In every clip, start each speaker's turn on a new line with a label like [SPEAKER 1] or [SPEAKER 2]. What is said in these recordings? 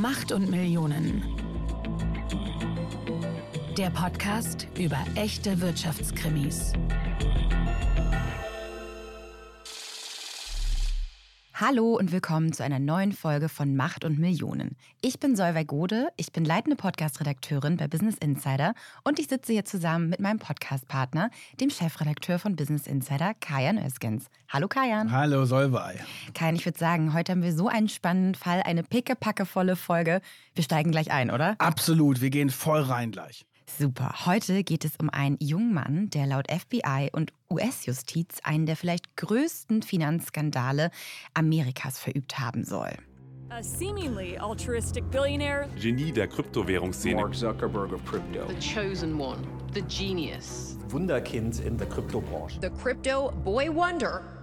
[SPEAKER 1] Macht und Millionen. Der Podcast über echte Wirtschaftskrimis.
[SPEAKER 2] Hallo und willkommen zu einer neuen Folge von Macht und Millionen. Ich bin Solveig Gode, ich bin leitende Podcast-Redakteurin bei Business Insider und ich sitze hier zusammen mit meinem Podcast-Partner, dem Chefredakteur von Business Insider, Kajan Öskens. Hallo Kajan.
[SPEAKER 3] Hallo Solveig.
[SPEAKER 2] Kajan, ich würde sagen, heute haben wir so einen spannenden Fall, eine pickepackevolle Folge. Wir steigen gleich ein, oder?
[SPEAKER 3] Absolut, wir gehen voll rein gleich.
[SPEAKER 2] Super. Heute geht es um einen jungen Mann, der laut FBI und US-Justiz einen der vielleicht größten Finanzskandale Amerikas verübt haben soll.
[SPEAKER 4] A seemingly altruistic billionaire.
[SPEAKER 5] Genie der Kryptowährungsszene.
[SPEAKER 6] Mark Zuckerberg of crypto.
[SPEAKER 7] The chosen one, the genius.
[SPEAKER 8] Wunderkind in der Kryptobranche.
[SPEAKER 9] The crypto boy wonder.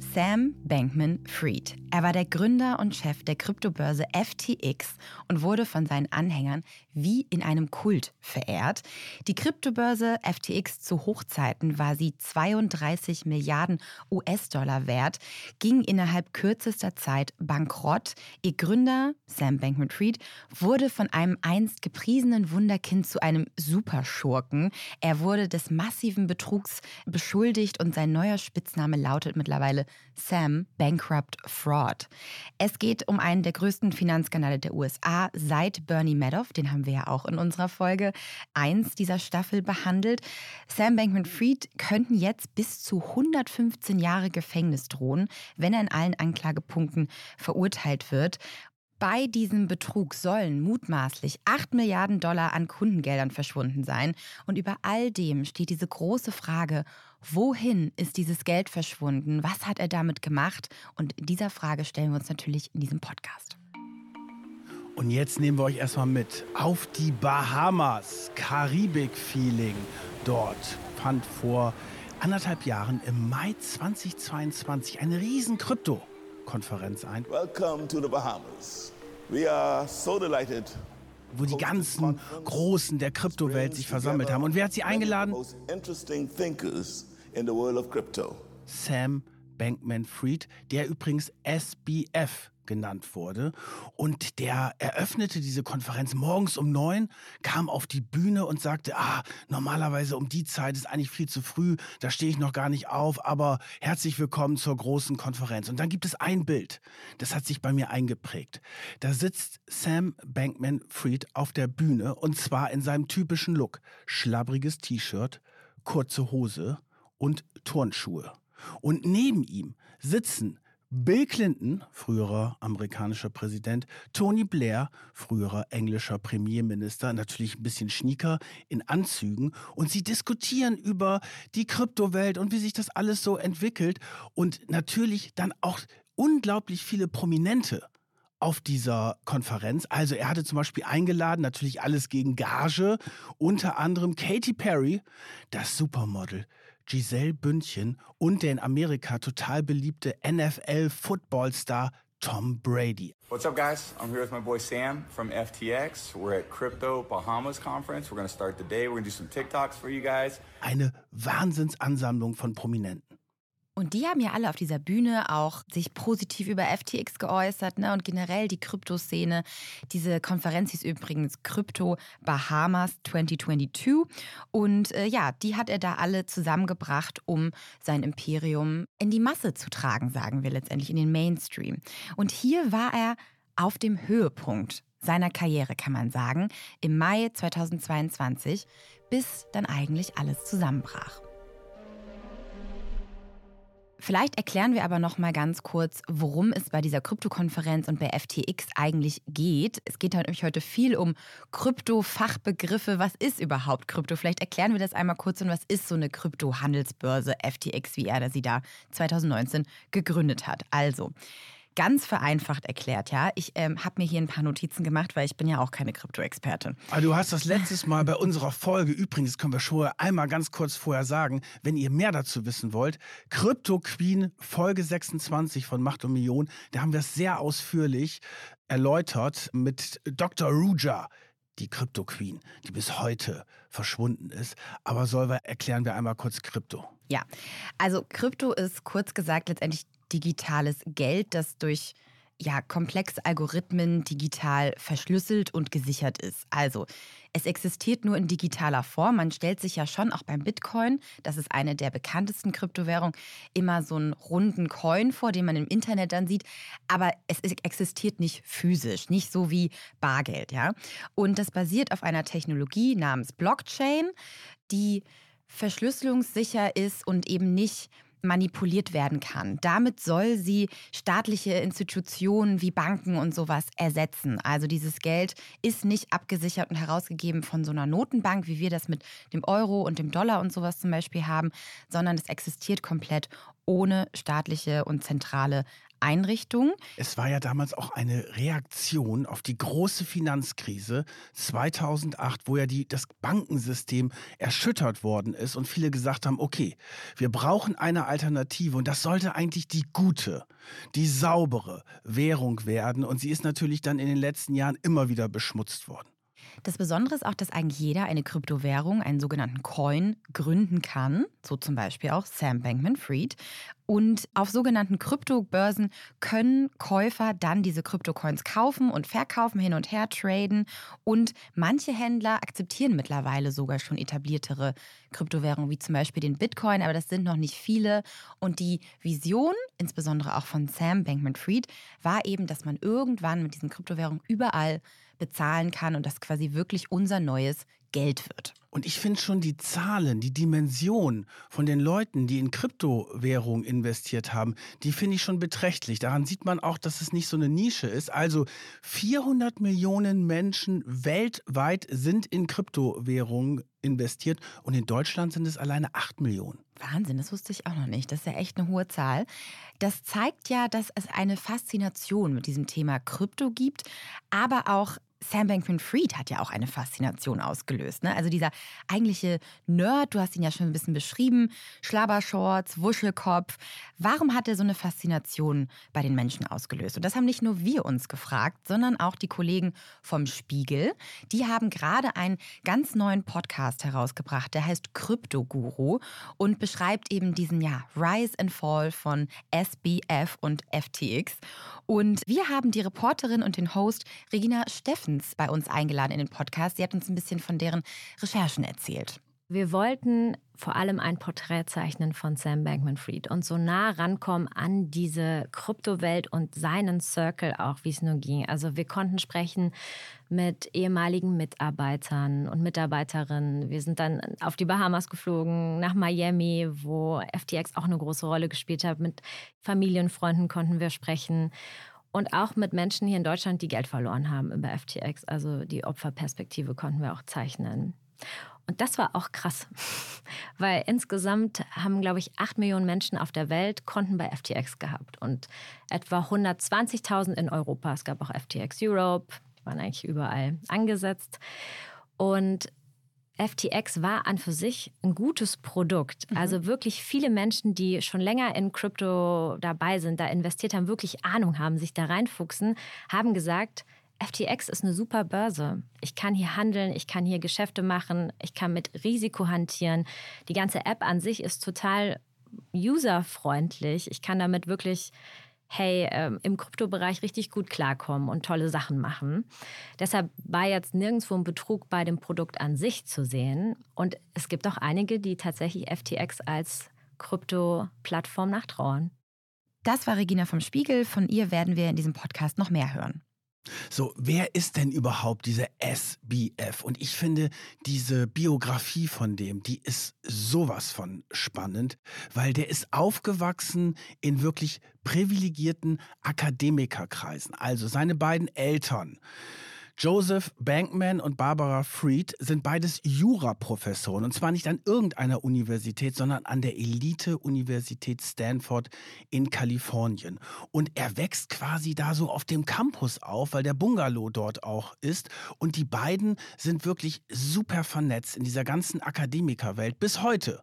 [SPEAKER 2] Sam Bankman-Fried. Er war der Gründer und Chef der Kryptobörse FTX und wurde von seinen Anhängern wie in einem Kult verehrt. Die Kryptobörse FTX zu Hochzeiten war sie 32 Milliarden US-Dollar wert, ging innerhalb kürzester Zeit bankrott. Ihr Gründer, Sam Bankman-Fried, wurde von einem einst gepriesenen Wunderkind zu einem Superschurken. Er wurde des massiven Betrugs beschuldigt und sein neuer Spitzname lautet mittlerweile Sam Bankrupt Fraud. Es geht um einen der größten Finanzskandale der USA seit Bernie Madoff, den haben wir ja auch in unserer Folge 1 dieser Staffel behandelt. Sam Bankman-Fried könnten jetzt bis zu 115 Jahre Gefängnis drohen, wenn er in allen Anklagepunkten verurteilt wird. Bei diesem Betrug sollen mutmaßlich 8 Milliarden Dollar an Kundengeldern verschwunden sein. Und über all dem steht diese große Frage, wohin ist dieses Geld verschwunden? Was hat er damit gemacht? Und dieser Frage stellen wir uns natürlich in diesem Podcast.
[SPEAKER 3] Und jetzt nehmen wir euch erstmal mit auf die Bahamas. Karibik-Feeling. Dort fand vor anderthalb Jahren im Mai 2022 eine riesen Krypto. Konferenz ein.
[SPEAKER 10] Welcome to the Bahamas. We are so delighted
[SPEAKER 3] wo die ganzen Großen der Kryptowelt sich versammelt haben. Und wer hat sie eingeladen? Sam Bankman-Fried, der übrigens SBF genannt wurde. Und der eröffnete diese Konferenz morgens um neun, kam auf die Bühne und sagte, ah, normalerweise um die Zeit ist eigentlich viel zu früh, da stehe ich noch gar nicht auf, aber herzlich willkommen zur großen Konferenz. Und dann gibt es ein Bild, das hat sich bei mir eingeprägt. Da sitzt Sam Bankman-Fried auf der Bühne und zwar in seinem typischen Look. Schlabbriges T-Shirt, kurze Hose und Turnschuhe. Und neben ihm sitzen Bill Clinton, früherer amerikanischer Präsident, Tony Blair, früherer englischer Premierminister, natürlich ein bisschen schnieker in Anzügen. Und sie diskutieren über die Kryptowelt und wie sich das alles so entwickelt. Und natürlich dann auch unglaublich viele Prominente auf dieser Konferenz. Also er hatte zum Beispiel eingeladen, natürlich alles gegen Gage, unter anderem Katy Perry, das Supermodel, Giselle Bündchen und der in Amerika total beliebte NFL-Football-Star Tom Brady.
[SPEAKER 11] What's up, guys? I'm here with my boy Sam from FTX. We're at Crypto Bahamas Conference. We're going to start the day. We're going to do some TikToks for you guys.
[SPEAKER 3] Eine Wahnsinnsansammlung von Prominenten.
[SPEAKER 2] Und die haben ja alle auf dieser Bühne auch sich positiv über FTX geäußert ne? und generell die Kryptoszene. Diese Konferenz hieß übrigens Krypto Bahamas 2022. Und äh, ja, die hat er da alle zusammengebracht, um sein Imperium in die Masse zu tragen, sagen wir letztendlich, in den Mainstream. Und hier war er auf dem Höhepunkt seiner Karriere, kann man sagen, im Mai 2022, bis dann eigentlich alles zusammenbrach. Vielleicht erklären wir aber noch mal ganz kurz, worum es bei dieser Kryptokonferenz und bei FTX eigentlich geht. Es geht nämlich heute viel um Krypto-Fachbegriffe. Was ist überhaupt Krypto? Vielleicht erklären wir das einmal kurz und was ist so eine Krypto-Handelsbörse FTX, wie er sie da 2019 gegründet hat. Also, ganz vereinfacht erklärt, ja. Ich ähm, habe mir hier ein paar Notizen gemacht, weil ich bin ja auch keine Krypto-Expertin.
[SPEAKER 3] Aber du hast das letztes Mal bei unserer Folge, übrigens können wir schon einmal ganz kurz vorher sagen, wenn ihr mehr dazu wissen wollt, Crypto Queen Folge 26 von Macht und Million, da haben wir es sehr ausführlich erläutert mit Dr. Ruja die Crypto Queen, die bis heute verschwunden ist. Aber soll wir erklären wir einmal kurz Krypto.
[SPEAKER 2] Ja, also Krypto ist kurz gesagt letztendlich digitales Geld, das durch ja komplexe Algorithmen digital verschlüsselt und gesichert ist. Also es existiert nur in digitaler Form. Man stellt sich ja schon auch beim Bitcoin, das ist eine der bekanntesten Kryptowährungen, immer so einen runden Coin vor, den man im Internet dann sieht. Aber es existiert nicht physisch, nicht so wie Bargeld, ja. Und das basiert auf einer Technologie namens Blockchain, die verschlüsselungssicher ist und eben nicht manipuliert werden kann. Damit soll sie staatliche Institutionen wie Banken und sowas ersetzen. Also dieses Geld ist nicht abgesichert und herausgegeben von so einer Notenbank, wie wir das mit dem Euro und dem Dollar und sowas zum Beispiel haben, sondern es existiert komplett ohne staatliche und zentrale Einrichtung.
[SPEAKER 3] Es war ja damals auch eine Reaktion auf die große Finanzkrise 2008, wo ja die, das Bankensystem erschüttert worden ist und viele gesagt haben, okay, wir brauchen eine Alternative und das sollte eigentlich die gute, die saubere Währung werden und sie ist natürlich dann in den letzten Jahren immer wieder beschmutzt worden.
[SPEAKER 2] Das Besondere ist auch, dass eigentlich jeder eine Kryptowährung, einen sogenannten Coin, gründen kann. So zum Beispiel auch Sam Bankman Fried. Und auf sogenannten Kryptobörsen können Käufer dann diese Kryptocoins kaufen und verkaufen, hin und her traden. Und manche Händler akzeptieren mittlerweile sogar schon etabliertere Kryptowährungen, wie zum Beispiel den Bitcoin, aber das sind noch nicht viele. Und die Vision, insbesondere auch von Sam Bankman Fried, war eben, dass man irgendwann mit diesen Kryptowährungen überall bezahlen kann und das quasi wirklich unser neues Geld wird.
[SPEAKER 3] Und ich finde schon die Zahlen, die Dimension von den Leuten, die in Kryptowährungen investiert haben, die finde ich schon beträchtlich. Daran sieht man auch, dass es nicht so eine Nische ist. Also 400 Millionen Menschen weltweit sind in Kryptowährungen investiert und in Deutschland sind es alleine 8 Millionen.
[SPEAKER 2] Wahnsinn, das wusste ich auch noch nicht. Das ist ja echt eine hohe Zahl. Das zeigt ja, dass es eine Faszination mit diesem Thema Krypto gibt, aber auch Sam Bankman-Fried hat ja auch eine Faszination ausgelöst. Ne? Also dieser eigentliche Nerd, du hast ihn ja schon ein bisschen beschrieben, Schlabbershorts, Wuschelkopf. Warum hat er so eine Faszination bei den Menschen ausgelöst? Und das haben nicht nur wir uns gefragt, sondern auch die Kollegen vom Spiegel. Die haben gerade einen ganz neuen Podcast herausgebracht, der heißt Kryptoguru und beschreibt eben diesen ja, Rise and Fall von SBF und FTX. Und wir haben die Reporterin und den Host Regina Steffens bei uns eingeladen in den Podcast. Sie hat uns ein bisschen von deren Recherchen erzählt.
[SPEAKER 5] Wir wollten vor allem ein Porträt zeichnen von Sam Bankman-Fried und so nah rankommen an diese Kryptowelt und seinen Circle auch, wie es nur ging. Also wir konnten sprechen mit ehemaligen Mitarbeitern und Mitarbeiterinnen. Wir sind dann auf die Bahamas geflogen, nach Miami, wo FTX auch eine große Rolle gespielt hat. Mit Familienfreunden konnten wir sprechen und auch mit Menschen hier in Deutschland, die Geld verloren haben über FTX. Also die Opferperspektive konnten wir auch zeichnen. Und das war auch krass, weil insgesamt haben, glaube ich, acht Millionen Menschen auf der Welt Konten bei FTX gehabt und etwa 120.000 in Europa. Es gab auch FTX Europe, die waren eigentlich überall angesetzt. Und FTX war an für sich ein gutes Produkt. Mhm. Also wirklich viele Menschen, die schon länger in Krypto dabei sind, da investiert haben, wirklich Ahnung haben, sich da reinfuchsen, haben gesagt, FTX ist eine super Börse. Ich kann hier handeln, ich kann hier Geschäfte machen, ich kann mit Risiko hantieren. Die ganze App an sich ist total userfreundlich. Ich kann damit wirklich, hey, äh, im Kryptobereich richtig gut klarkommen und tolle Sachen machen. Deshalb war jetzt nirgendwo ein Betrug bei dem Produkt an sich zu sehen. Und es gibt auch einige, die tatsächlich FTX als Krypto-Plattform nachtrauern.
[SPEAKER 2] Das war Regina vom Spiegel. Von ihr werden wir in diesem Podcast noch mehr hören.
[SPEAKER 3] So, wer ist denn überhaupt dieser SBF? Und ich finde, diese Biografie von dem, die ist sowas von spannend, weil der ist aufgewachsen in wirklich privilegierten Akademikerkreisen. Also seine beiden Eltern Joseph Bankman und Barbara Fried sind beides Juraprofessoren und zwar nicht an irgendeiner Universität, sondern an der Elite-Universität Stanford in Kalifornien. Und er wächst quasi da so auf dem Campus auf, weil der Bungalow dort auch ist. Und die beiden sind wirklich super vernetzt in dieser ganzen Akademikerwelt bis heute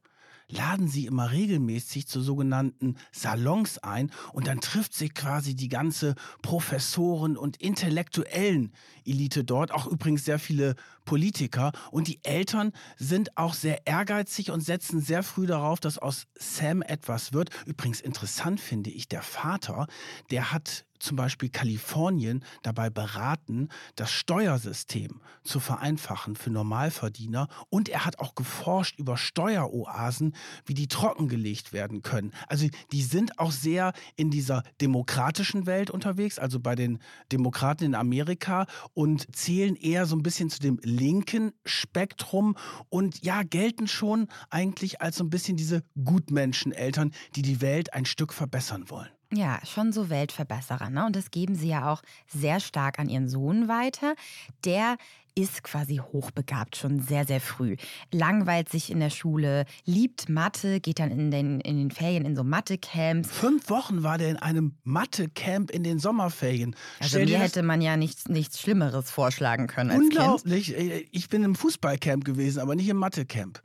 [SPEAKER 3] laden sie immer regelmäßig zu sogenannten Salons ein und dann trifft sich quasi die ganze Professoren- und intellektuellen Elite dort, auch übrigens sehr viele Politiker. Und die Eltern sind auch sehr ehrgeizig und setzen sehr früh darauf, dass aus Sam etwas wird. Übrigens interessant finde ich, der Vater, der hat zum Beispiel Kalifornien dabei beraten, das Steuersystem zu vereinfachen für Normalverdiener. Und er hat auch geforscht über Steueroasen, wie die trockengelegt werden können. Also die sind auch sehr in dieser demokratischen Welt unterwegs, also bei den Demokraten in Amerika und zählen eher so ein bisschen zu dem linken Spektrum und ja, gelten schon eigentlich als so ein bisschen diese Gutmenscheneltern, die die Welt ein Stück verbessern wollen.
[SPEAKER 2] Ja, schon so Weltverbesserer. Ne? Und das geben sie ja auch sehr stark an ihren Sohn weiter. Der ist quasi hochbegabt, schon sehr, sehr früh. Langweilt sich in der Schule, liebt Mathe, geht dann in den, in den Ferien in so Mathe-Camps.
[SPEAKER 3] Fünf Wochen war der in einem Mathe-Camp in den Sommerferien.
[SPEAKER 2] Also mir hätte man ja nichts, nichts Schlimmeres vorschlagen können als
[SPEAKER 3] Unglaublich. Kind. Ich bin im Fußballcamp gewesen, aber nicht im Mathe-Camp.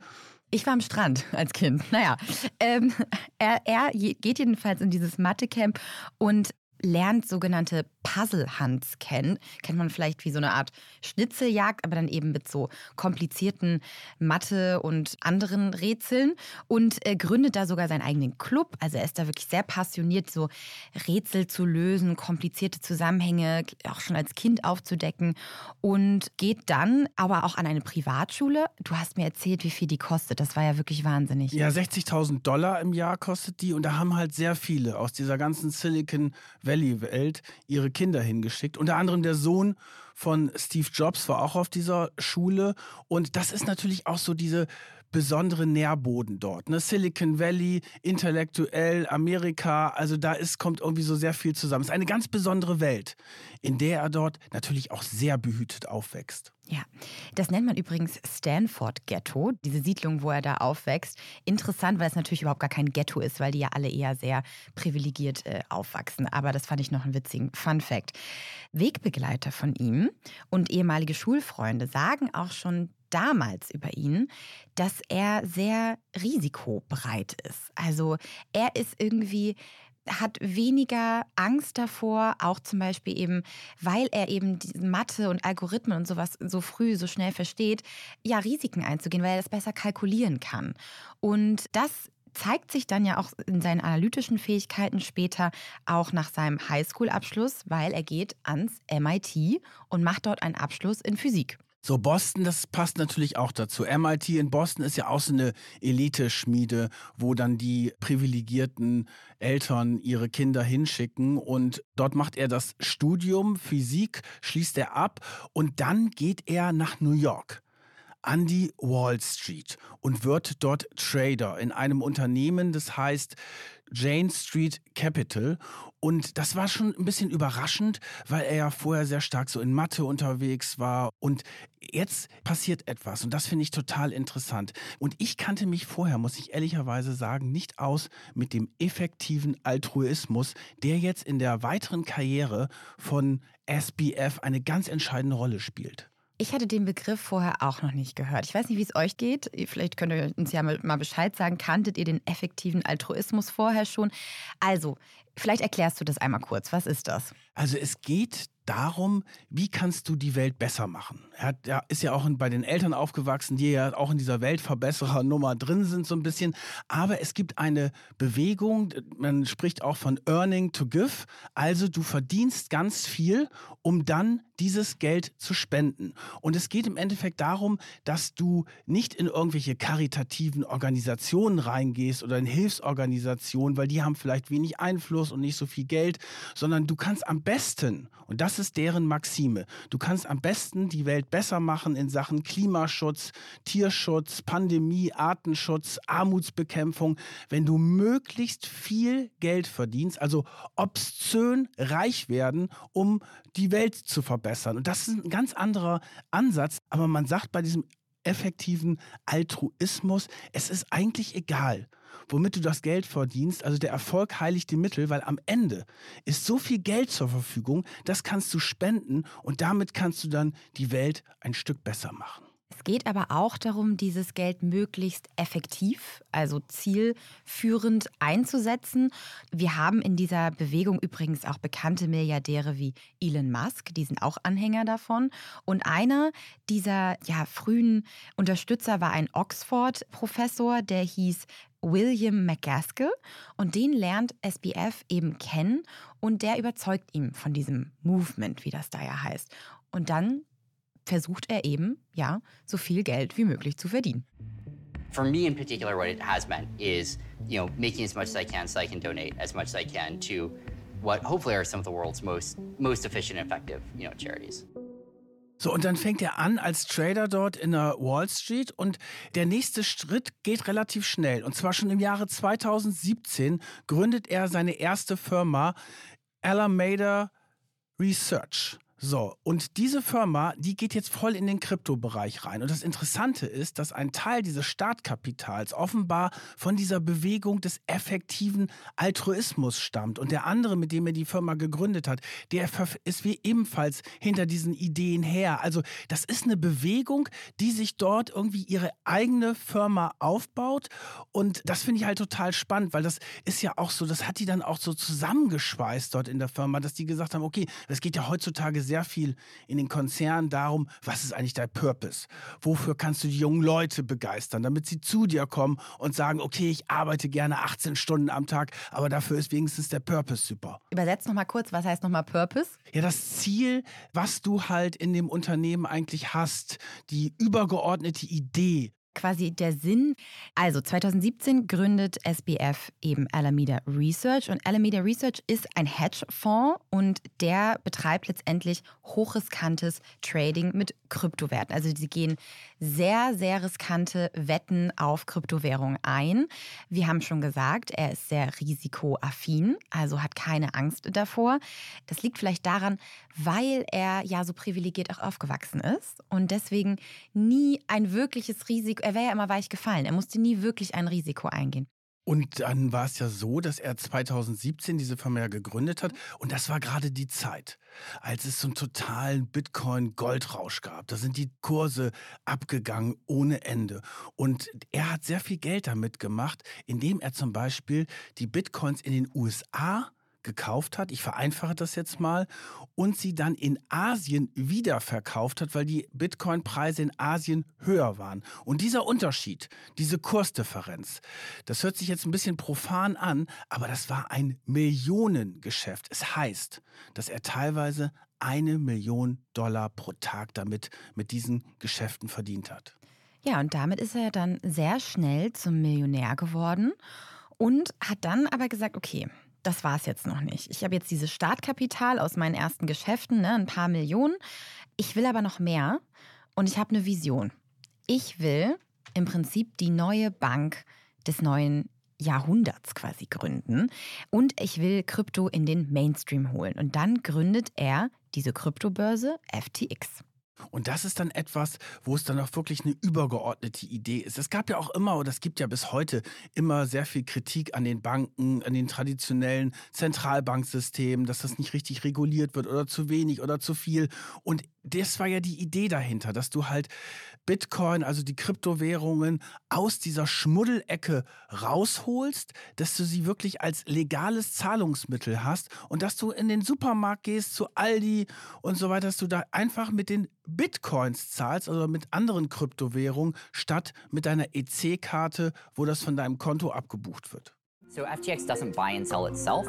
[SPEAKER 2] Ich war am Strand als Kind. Naja, ähm, er, er geht jedenfalls in dieses Mathe-Camp und lernt sogenannte Puzzle Hunts kennen. Kennt man vielleicht wie so eine Art Schnitzeljagd, aber dann eben mit so komplizierten Mathe und anderen Rätseln und äh, gründet da sogar seinen eigenen Club. Also er ist da wirklich sehr passioniert, so Rätsel zu lösen, komplizierte Zusammenhänge auch schon als Kind aufzudecken und geht dann aber auch an eine Privatschule. Du hast mir erzählt, wie viel die kostet. Das war ja wirklich wahnsinnig.
[SPEAKER 3] Ja, 60.000 Dollar im Jahr kostet die und da haben halt sehr viele aus dieser ganzen Silicon Valley Welt ihre Kinder hingeschickt. Unter anderem der Sohn von Steve Jobs war auch auf dieser Schule. Und das ist natürlich auch so diese besondere Nährboden dort. Ne? Silicon Valley, intellektuell, Amerika, also da ist, kommt irgendwie so sehr viel zusammen. Es ist eine ganz besondere Welt, in der er dort natürlich auch sehr behütet aufwächst.
[SPEAKER 2] Ja, das nennt man übrigens Stanford Ghetto, diese Siedlung, wo er da aufwächst. Interessant, weil es natürlich überhaupt gar kein Ghetto ist, weil die ja alle eher sehr privilegiert äh, aufwachsen. Aber das fand ich noch einen witzigen Fun Fact. Wegbegleiter von ihm und ehemalige Schulfreunde sagen auch schon damals über ihn, dass er sehr risikobereit ist. Also er ist irgendwie hat weniger Angst davor, auch zum Beispiel eben, weil er eben Mathe und Algorithmen und sowas so früh, so schnell versteht, ja, Risiken einzugehen, weil er das besser kalkulieren kann. Und das zeigt sich dann ja auch in seinen analytischen Fähigkeiten später auch nach seinem Highschool-Abschluss, weil er geht ans MIT und macht dort einen Abschluss in Physik.
[SPEAKER 3] So, Boston, das passt natürlich auch dazu. MIT in Boston ist ja auch so eine Elite-Schmiede, wo dann die privilegierten Eltern ihre Kinder hinschicken. Und dort macht er das Studium Physik, schließt er ab und dann geht er nach New York an die Wall Street und wird dort Trader in einem Unternehmen, das heißt Jane Street Capital. Und das war schon ein bisschen überraschend, weil er ja vorher sehr stark so in Mathe unterwegs war. Und jetzt passiert etwas. Und das finde ich total interessant. Und ich kannte mich vorher, muss ich ehrlicherweise sagen, nicht aus mit dem effektiven Altruismus, der jetzt in der weiteren Karriere von SBF eine ganz entscheidende Rolle spielt.
[SPEAKER 2] Ich hatte den Begriff vorher auch noch nicht gehört. Ich weiß nicht, wie es euch geht. Vielleicht könnt ihr uns ja mal Bescheid sagen. Kanntet ihr den effektiven Altruismus vorher schon? Also, vielleicht erklärst du das einmal kurz. Was ist das?
[SPEAKER 3] Also, es geht darum, wie kannst du die Welt besser machen. Er, hat, er ist ja auch bei den Eltern aufgewachsen, die ja auch in dieser Weltverbesserer-Nummer drin sind so ein bisschen. Aber es gibt eine Bewegung, man spricht auch von Earning to Give. Also du verdienst ganz viel, um dann dieses Geld zu spenden. Und es geht im Endeffekt darum, dass du nicht in irgendwelche karitativen Organisationen reingehst oder in Hilfsorganisationen, weil die haben vielleicht wenig Einfluss und nicht so viel Geld, sondern du kannst am besten, und das ist deren Maxime, du kannst am besten die Welt besser machen in Sachen Klimaschutz, Tierschutz, Pandemie, Artenschutz, Armutsbekämpfung, wenn du möglichst viel Geld verdienst, also obszön reich werden, um die Welt zu verbessern. Und das ist ein ganz anderer Ansatz, aber man sagt bei diesem effektiven Altruismus, es ist eigentlich egal, womit du das Geld verdienst. Also der Erfolg heiligt die Mittel, weil am Ende ist so viel Geld zur Verfügung, das kannst du spenden und damit kannst du dann die Welt ein Stück besser machen.
[SPEAKER 2] Es geht aber auch darum, dieses Geld möglichst effektiv, also zielführend einzusetzen. Wir haben in dieser Bewegung übrigens auch bekannte Milliardäre wie Elon Musk, die sind auch Anhänger davon. Und einer dieser ja, frühen Unterstützer war ein Oxford-Professor, der hieß William McGaskill und den lernt SBF eben kennen und der überzeugt ihn von diesem Movement, wie das da ja heißt. Und dann versucht er eben, ja, so viel Geld wie möglich zu verdienen.
[SPEAKER 6] For me in particular, what it has meant is, you know, making as much as I can so I can donate as much as I can to what hopefully are some of the world's most most efficient and effective, you know, charities.
[SPEAKER 3] So, und dann fängt er an als Trader dort in der Wall Street und der nächste Schritt geht relativ schnell. Und zwar schon im Jahre 2017 gründet er seine erste Firma Alameda Research. So, und diese Firma, die geht jetzt voll in den Kryptobereich rein. Und das Interessante ist, dass ein Teil dieses Startkapitals offenbar von dieser Bewegung des effektiven Altruismus stammt. Und der andere, mit dem er die Firma gegründet hat, der ist wie ebenfalls hinter diesen Ideen her. Also, das ist eine Bewegung, die sich dort irgendwie ihre eigene Firma aufbaut. Und das finde ich halt total spannend, weil das ist ja auch so, das hat die dann auch so zusammengeschweißt dort in der Firma, dass die gesagt haben, okay, das geht ja heutzutage sehr sehr viel in den Konzernen darum, was ist eigentlich dein Purpose? Wofür kannst du die jungen Leute begeistern, damit sie zu dir kommen und sagen, okay, ich arbeite gerne 18 Stunden am Tag, aber dafür ist wenigstens der Purpose super.
[SPEAKER 2] Übersetzt nochmal kurz, was heißt nochmal Purpose?
[SPEAKER 3] Ja, das Ziel, was du halt in dem Unternehmen eigentlich hast, die übergeordnete Idee,
[SPEAKER 2] quasi der Sinn. Also 2017 gründet SBF eben Alameda Research und Alameda Research ist ein Hedgefonds und der betreibt letztendlich hochriskantes Trading mit Kryptowerten. Also sie gehen sehr, sehr riskante Wetten auf Kryptowährungen ein. Wir haben schon gesagt, er ist sehr risikoaffin, also hat keine Angst davor. Das liegt vielleicht daran, weil er ja so privilegiert auch aufgewachsen ist und deswegen nie ein wirkliches Risiko, er wäre ja immer weich gefallen, er musste nie wirklich ein Risiko eingehen.
[SPEAKER 3] Und dann war es ja so, dass er 2017 diese Firma ja gegründet hat. Und das war gerade die Zeit, als es so einen totalen Bitcoin-Goldrausch gab. Da sind die Kurse abgegangen ohne Ende. Und er hat sehr viel Geld damit gemacht, indem er zum Beispiel die Bitcoins in den USA gekauft hat, ich vereinfache das jetzt mal, und sie dann in Asien wiederverkauft hat, weil die Bitcoin-Preise in Asien höher waren. Und dieser Unterschied, diese Kursdifferenz, das hört sich jetzt ein bisschen profan an, aber das war ein Millionengeschäft. Es heißt, dass er teilweise eine Million Dollar pro Tag damit mit diesen Geschäften verdient hat.
[SPEAKER 2] Ja, und damit ist er dann sehr schnell zum Millionär geworden und hat dann aber gesagt, okay, das war es jetzt noch nicht. Ich habe jetzt dieses Startkapital aus meinen ersten Geschäften, ne, ein paar Millionen. Ich will aber noch mehr und ich habe eine Vision. Ich will im Prinzip die neue Bank des neuen Jahrhunderts quasi gründen und ich will Krypto in den Mainstream holen. Und dann gründet er diese Kryptobörse FTX.
[SPEAKER 3] Und das ist dann etwas, wo es dann auch wirklich eine übergeordnete Idee ist. Es gab ja auch immer, oder es gibt ja bis heute immer sehr viel Kritik an den Banken, an den traditionellen Zentralbanksystemen, dass das nicht richtig reguliert wird oder zu wenig oder zu viel. Und das war ja die Idee dahinter, dass du halt Bitcoin, also die Kryptowährungen, aus dieser Schmuddelecke rausholst, dass du sie wirklich als legales Zahlungsmittel hast und dass du in den Supermarkt gehst, zu Aldi und so weiter, dass du da einfach mit den Bitcoins zahlst, also mit anderen Kryptowährungen, statt mit deiner EC-Karte, wo das von deinem Konto abgebucht wird.
[SPEAKER 6] So FTX doesn't buy and sell itself,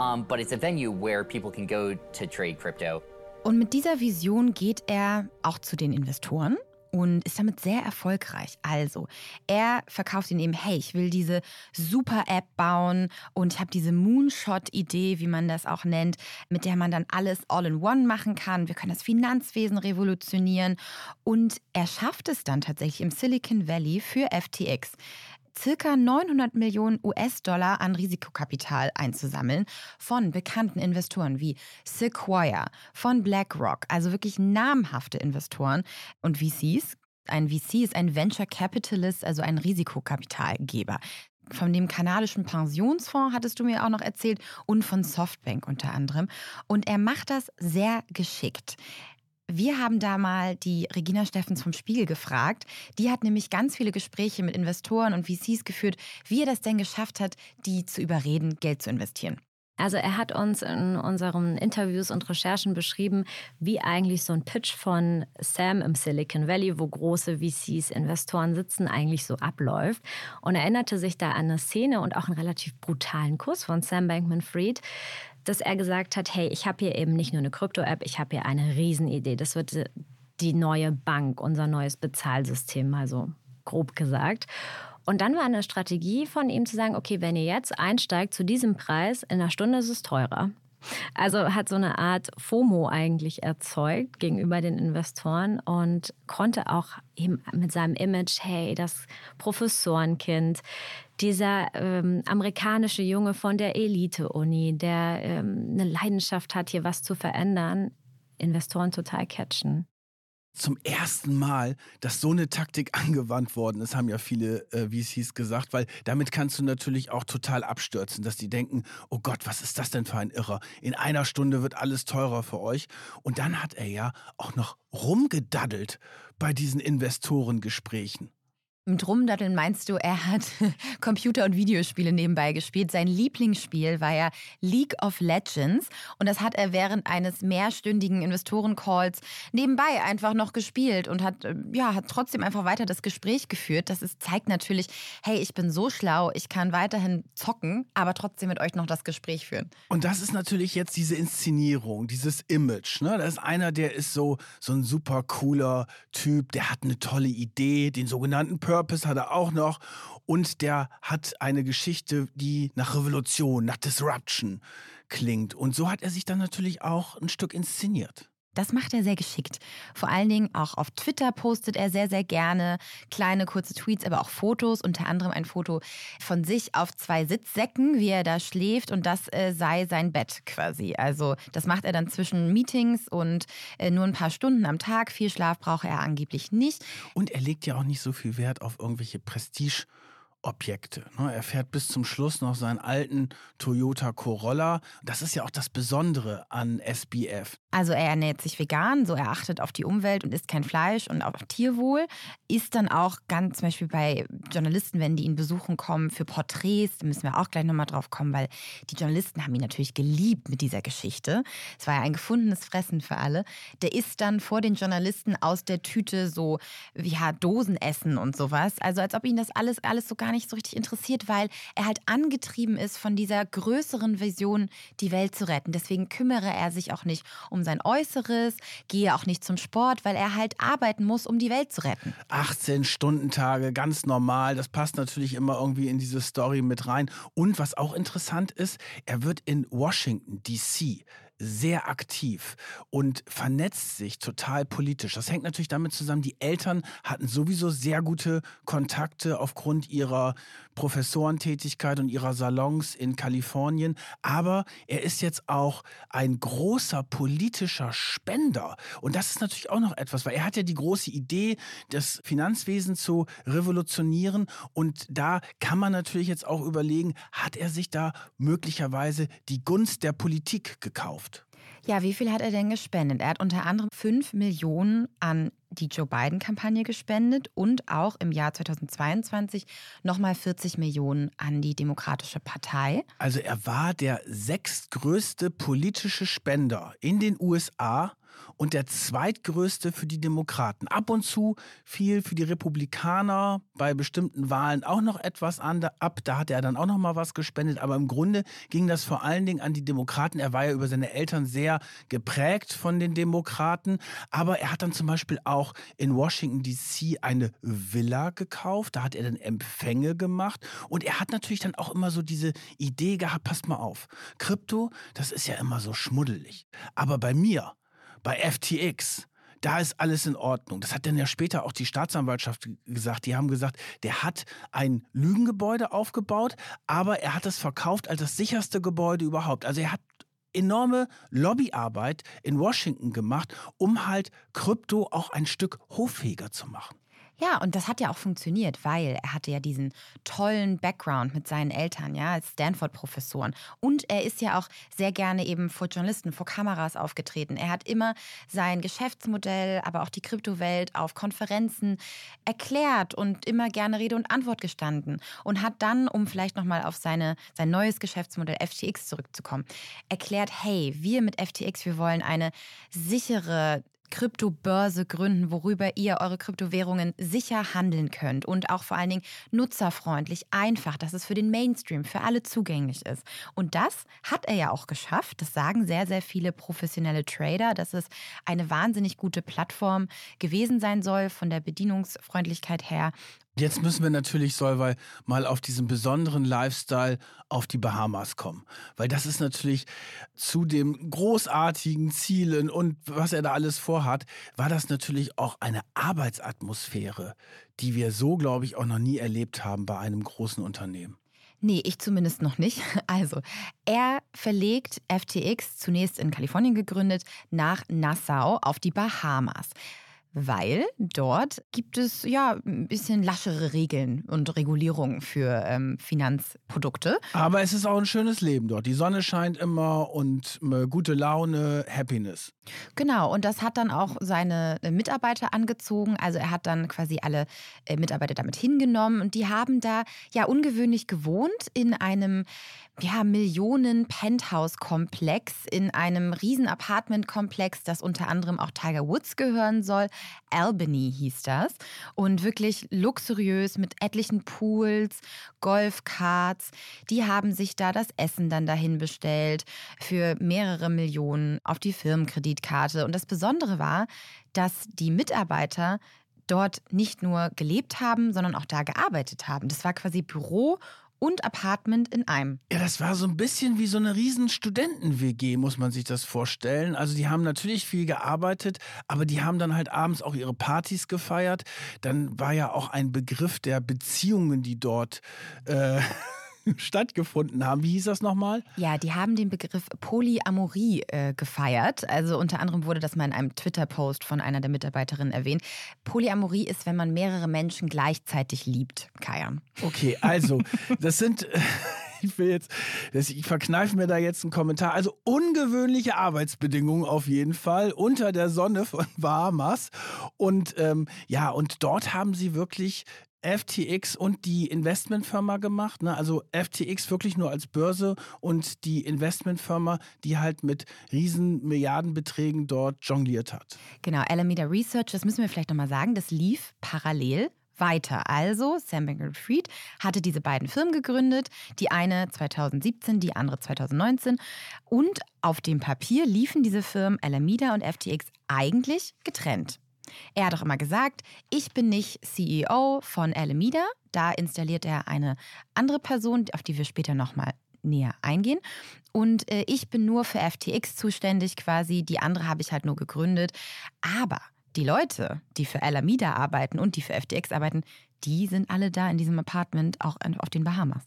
[SPEAKER 6] um, but it's a venue where people can go to trade crypto.
[SPEAKER 2] Und mit dieser Vision geht er auch zu den Investoren und ist damit sehr erfolgreich. Also, er verkauft ihnen eben, hey, ich will diese super App bauen und ich habe diese Moonshot-Idee, wie man das auch nennt, mit der man dann alles all in one machen kann. Wir können das Finanzwesen revolutionieren. Und er schafft es dann tatsächlich im Silicon Valley für FTX circa 900 Millionen US-Dollar an Risikokapital einzusammeln von bekannten Investoren wie Sequoia, von BlackRock, also wirklich namhafte Investoren und VCs. Ein VC ist ein Venture Capitalist, also ein Risikokapitalgeber. Von dem kanadischen Pensionsfonds hattest du mir auch noch erzählt und von Softbank unter anderem. Und er macht das sehr geschickt. Wir haben da mal die Regina Steffens vom Spiegel gefragt. Die hat nämlich ganz viele Gespräche mit Investoren und VCs geführt, wie er das denn geschafft hat, die zu überreden, Geld zu investieren.
[SPEAKER 5] Also er hat uns in unseren Interviews und Recherchen beschrieben, wie eigentlich so ein Pitch von Sam im Silicon Valley, wo große VCs, Investoren sitzen, eigentlich so abläuft. Und erinnerte sich da an eine Szene und auch einen relativ brutalen Kurs von Sam Bankman-Fried, dass er gesagt hat, hey, ich habe hier eben nicht nur eine Krypto-App, ich habe hier eine Riesenidee. Das wird die neue Bank, unser neues Bezahlsystem, mal so grob gesagt. Und dann war eine Strategie von ihm zu sagen, okay, wenn ihr jetzt einsteigt zu diesem Preis, in einer Stunde ist es teurer. Also hat so eine Art FOMO eigentlich erzeugt gegenüber den Investoren und konnte auch eben mit seinem Image, hey, das Professorenkind, dieser ähm, amerikanische Junge von der Elite-Uni, der ähm, eine Leidenschaft hat, hier was zu verändern, Investoren total catchen
[SPEAKER 3] zum ersten Mal, dass so eine Taktik angewandt worden ist, haben ja viele äh, VCs gesagt, weil damit kannst du natürlich auch total abstürzen, dass die denken, oh Gott, was ist das denn für ein Irrer? In einer Stunde wird alles teurer für euch. Und dann hat er ja auch noch rumgedaddelt bei diesen Investorengesprächen.
[SPEAKER 2] Mit Rumdatteln meinst du, er hat Computer- und Videospiele nebenbei gespielt. Sein Lieblingsspiel war ja League of Legends. Und das hat er während eines mehrstündigen Investorencalls nebenbei einfach noch gespielt und hat, äh, ja, hat trotzdem einfach weiter das Gespräch geführt. Das ist, zeigt natürlich, hey, ich bin so schlau, ich kann weiterhin zocken, aber trotzdem mit euch noch das Gespräch führen.
[SPEAKER 3] Und das ist natürlich jetzt diese Inszenierung, dieses Image. Ne? Da ist einer, der ist so, so ein super cooler Typ, der hat eine tolle Idee, den sogenannten Purpose hat er auch noch. Und der hat eine Geschichte, die nach Revolution, nach Disruption klingt. Und so hat er sich dann natürlich auch ein Stück inszeniert.
[SPEAKER 2] Das macht er sehr geschickt. Vor allen Dingen auch auf Twitter postet er sehr, sehr gerne kleine, kurze Tweets, aber auch Fotos. Unter anderem ein Foto von sich auf zwei Sitzsäcken, wie er da schläft. Und das äh, sei sein Bett quasi. Also das macht er dann zwischen Meetings und äh, nur ein paar Stunden am Tag. Viel Schlaf braucht er angeblich nicht.
[SPEAKER 3] Und er legt ja auch nicht so viel Wert auf irgendwelche Prestige- Objekte. Ne? Er fährt bis zum Schluss noch seinen alten Toyota Corolla. Das ist ja auch das Besondere an SBF.
[SPEAKER 2] Also er ernährt sich vegan, so er achtet auf die Umwelt und isst kein Fleisch und auch Tierwohl. Ist dann auch ganz zum Beispiel bei Journalisten, wenn die ihn besuchen kommen für Porträts, da müssen wir auch gleich nochmal drauf kommen, weil die Journalisten haben ihn natürlich geliebt mit dieser Geschichte. Es war ja ein gefundenes Fressen für alle. Der isst dann vor den Journalisten aus der Tüte so, ja, Dosenessen und sowas. Also als ob ihn das alles, alles so gar nicht so richtig interessiert, weil er halt angetrieben ist von dieser größeren Vision, die Welt zu retten. Deswegen kümmere er sich auch nicht um sein Äußeres, gehe auch nicht zum Sport, weil er halt arbeiten muss, um die Welt zu retten.
[SPEAKER 3] 18 Stunden Tage, ganz normal. Das passt natürlich immer irgendwie in diese Story mit rein. Und was auch interessant ist, er wird in Washington, DC sehr aktiv und vernetzt sich total politisch. Das hängt natürlich damit zusammen, die Eltern hatten sowieso sehr gute Kontakte aufgrund ihrer Professorentätigkeit und ihrer Salons in Kalifornien. Aber er ist jetzt auch ein großer politischer Spender. Und das ist natürlich auch noch etwas, weil er hat ja die große Idee, das Finanzwesen zu revolutionieren. Und da kann man natürlich jetzt auch überlegen, hat er sich da möglicherweise die Gunst der Politik gekauft?
[SPEAKER 2] Ja, wie viel hat er denn gespendet? Er hat unter anderem 5 Millionen an die Joe Biden-Kampagne gespendet und auch im Jahr 2022 nochmal 40 Millionen an die Demokratische Partei.
[SPEAKER 3] Also er war der sechstgrößte politische Spender in den USA und der zweitgrößte für die Demokraten. Ab und zu fiel für die Republikaner bei bestimmten Wahlen auch noch etwas an, ab. Da hat er dann auch noch mal was gespendet. Aber im Grunde ging das vor allen Dingen an die Demokraten. Er war ja über seine Eltern sehr geprägt von den Demokraten. Aber er hat dann zum Beispiel auch in Washington DC eine Villa gekauft. Da hat er dann Empfänge gemacht. Und er hat natürlich dann auch immer so diese Idee gehabt, passt mal auf, Krypto, das ist ja immer so schmuddelig. Aber bei mir, bei FTX, da ist alles in Ordnung. Das hat dann ja später auch die Staatsanwaltschaft gesagt. Die haben gesagt, der hat ein Lügengebäude aufgebaut, aber er hat es verkauft als das sicherste Gebäude überhaupt. Also er hat enorme Lobbyarbeit in Washington gemacht, um halt Krypto auch ein Stück hoffähiger zu machen.
[SPEAKER 2] Ja, und das hat ja auch funktioniert, weil er hatte ja diesen tollen Background mit seinen Eltern, ja, als Stanford-Professoren. Und er ist ja auch sehr gerne eben vor Journalisten, vor Kameras aufgetreten. Er hat immer sein Geschäftsmodell, aber auch die Kryptowelt auf Konferenzen erklärt und immer gerne Rede und Antwort gestanden. Und hat dann, um vielleicht nochmal auf seine, sein neues Geschäftsmodell FTX zurückzukommen, erklärt, hey, wir mit FTX, wir wollen eine sichere Kryptobörse gründen, worüber ihr eure Kryptowährungen sicher handeln könnt und auch vor allen Dingen nutzerfreundlich, einfach, dass es für den Mainstream, für alle zugänglich ist. Und das hat er ja auch geschafft. Das sagen sehr, sehr viele professionelle Trader, dass es eine wahnsinnig gute Plattform gewesen sein soll von der Bedienungsfreundlichkeit her.
[SPEAKER 3] Jetzt müssen wir natürlich, Solvay, mal auf diesen besonderen Lifestyle auf die Bahamas kommen. Weil das ist natürlich zu den großartigen Zielen und was er da alles vorhat, war das natürlich auch eine Arbeitsatmosphäre, die wir so, glaube ich, auch noch nie erlebt haben bei einem großen Unternehmen.
[SPEAKER 2] Nee, ich zumindest noch nicht. Also, er verlegt FTX, zunächst in Kalifornien gegründet, nach Nassau auf die Bahamas weil dort gibt es ja ein bisschen laschere Regeln und Regulierungen für ähm, Finanzprodukte.
[SPEAKER 3] Aber es ist auch ein schönes Leben dort. Die Sonne scheint immer und äh, gute Laune, Happiness.
[SPEAKER 2] Genau, und das hat dann auch seine äh, Mitarbeiter angezogen. Also er hat dann quasi alle äh, Mitarbeiter damit hingenommen und die haben da ja ungewöhnlich gewohnt in einem ja, Millionen Penthouse-Komplex in einem riesen Apartment-Komplex, das unter anderem auch Tiger Woods gehören soll. Albany hieß das. Und wirklich luxuriös mit etlichen Pools, Golfkarts. Die haben sich da das Essen dann dahin bestellt für mehrere Millionen auf die Firmenkreditkarte. Und das Besondere war, dass die Mitarbeiter dort nicht nur gelebt haben, sondern auch da gearbeitet haben. Das war quasi Büro und Apartment in einem.
[SPEAKER 3] Ja, das war so ein bisschen wie so eine riesen Studenten-WG, muss man sich das vorstellen. Also die haben natürlich viel gearbeitet, aber die haben dann halt abends auch ihre Partys gefeiert. Dann war ja auch ein Begriff der Beziehungen, die dort äh, stattgefunden haben. Wie hieß das nochmal?
[SPEAKER 2] Ja, die haben den Begriff Polyamorie äh, gefeiert. Also unter anderem wurde das mal in einem Twitter-Post von einer der Mitarbeiterinnen erwähnt. Polyamorie ist, wenn man mehrere Menschen gleichzeitig liebt, Kajan.
[SPEAKER 3] Okay, also, das sind. ich will jetzt, ich verkneife mir da jetzt einen Kommentar. Also ungewöhnliche Arbeitsbedingungen auf jeden Fall unter der Sonne von Bahamas. Und ähm, ja, und dort haben sie wirklich FTX und die Investmentfirma gemacht. Ne? Also FTX wirklich nur als Börse und die Investmentfirma, die halt mit riesen Milliardenbeträgen dort jongliert hat.
[SPEAKER 2] Genau, Alameda Research, das müssen wir vielleicht nochmal sagen, das lief parallel weiter. Also Sam Bankman-Fried hatte diese beiden Firmen gegründet, die eine 2017, die andere 2019 und auf dem Papier liefen diese Firmen Alameda und FTX eigentlich getrennt. Er hat auch immer gesagt, ich bin nicht CEO von Alameda. Da installiert er eine andere Person, auf die wir später nochmal näher eingehen. Und äh, ich bin nur für FTX zuständig quasi. Die andere habe ich halt nur gegründet. Aber die Leute, die für Alameda arbeiten und die für FTX arbeiten, die sind alle da in diesem Apartment, auch auf den Bahamas.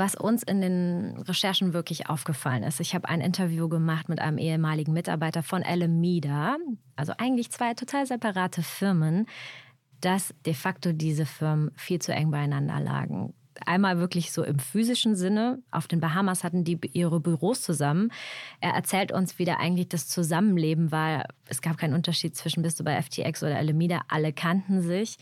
[SPEAKER 5] Was uns in den Recherchen wirklich aufgefallen ist, ich habe ein Interview gemacht mit einem ehemaligen Mitarbeiter von Alameda, also eigentlich zwei total separate Firmen, dass de facto diese Firmen viel zu eng beieinander lagen. Einmal wirklich so im physischen Sinne. Auf den Bahamas hatten die ihre Büros zusammen. Er erzählt uns, wie da eigentlich das Zusammenleben war. Es gab keinen Unterschied zwischen bist du bei FTX oder Alameda. Alle kannten sich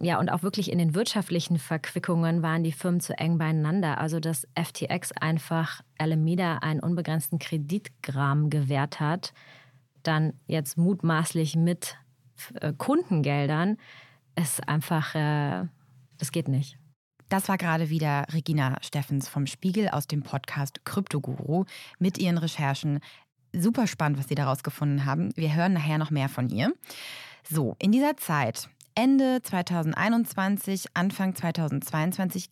[SPEAKER 5] ja, und auch wirklich in den wirtschaftlichen Verquickungen waren die Firmen zu eng beieinander. Also, dass FTX einfach Alameda einen unbegrenzten Kreditgram gewährt hat, dann jetzt mutmaßlich mit äh, Kundengeldern, ist einfach, äh, das geht nicht.
[SPEAKER 2] Das war gerade wieder Regina Steffens vom Spiegel aus dem Podcast Kryptoguru mit ihren Recherchen. Super spannend, was sie daraus gefunden haben. Wir hören nachher noch mehr von ihr. So, in dieser Zeit Ende 2021, Anfang 2022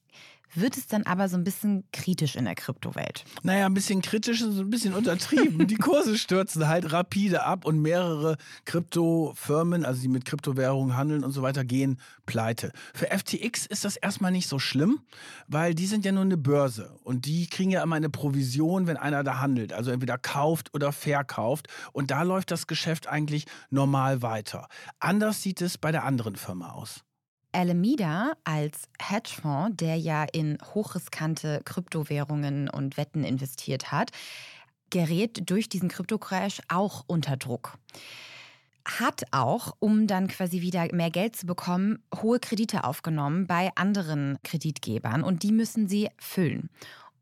[SPEAKER 2] wird es dann aber so ein bisschen kritisch in der Kryptowelt.
[SPEAKER 3] Naja, ein bisschen kritisch ist ein bisschen untertrieben. die Kurse stürzen halt rapide ab und mehrere Kryptofirmen, also die mit Kryptowährungen handeln und so weiter, gehen pleite. Für FTX ist das erstmal nicht so schlimm, weil die sind ja nur eine Börse und die kriegen ja immer eine Provision, wenn einer da handelt, also entweder kauft oder verkauft und da läuft das Geschäft eigentlich normal weiter. Anders sieht es bei der anderen Firma aus.
[SPEAKER 2] Alameda als Hedgefonds, der ja in hochriskante Kryptowährungen und Wetten investiert hat, gerät durch diesen Kryptocrash auch unter Druck. Hat auch, um dann quasi wieder mehr Geld zu bekommen, hohe Kredite aufgenommen bei anderen Kreditgebern und die müssen sie füllen.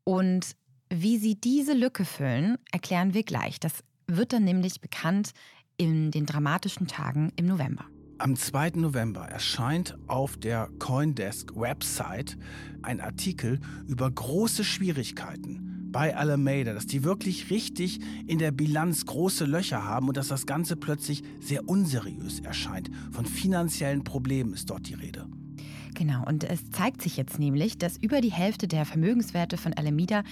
[SPEAKER 2] Und wie sie diese Lücke füllen, erklären wir gleich. Das wird dann nämlich bekannt in den dramatischen Tagen im November.
[SPEAKER 3] Am 2. November erscheint auf der Coindesk-Website ein Artikel über große Schwierigkeiten bei Alameda, dass die wirklich richtig in der Bilanz große Löcher haben und dass das Ganze plötzlich sehr unseriös erscheint. Von finanziellen Problemen ist dort die Rede.
[SPEAKER 2] Genau, und es zeigt sich jetzt nämlich, dass über die Hälfte der Vermögenswerte von Alameda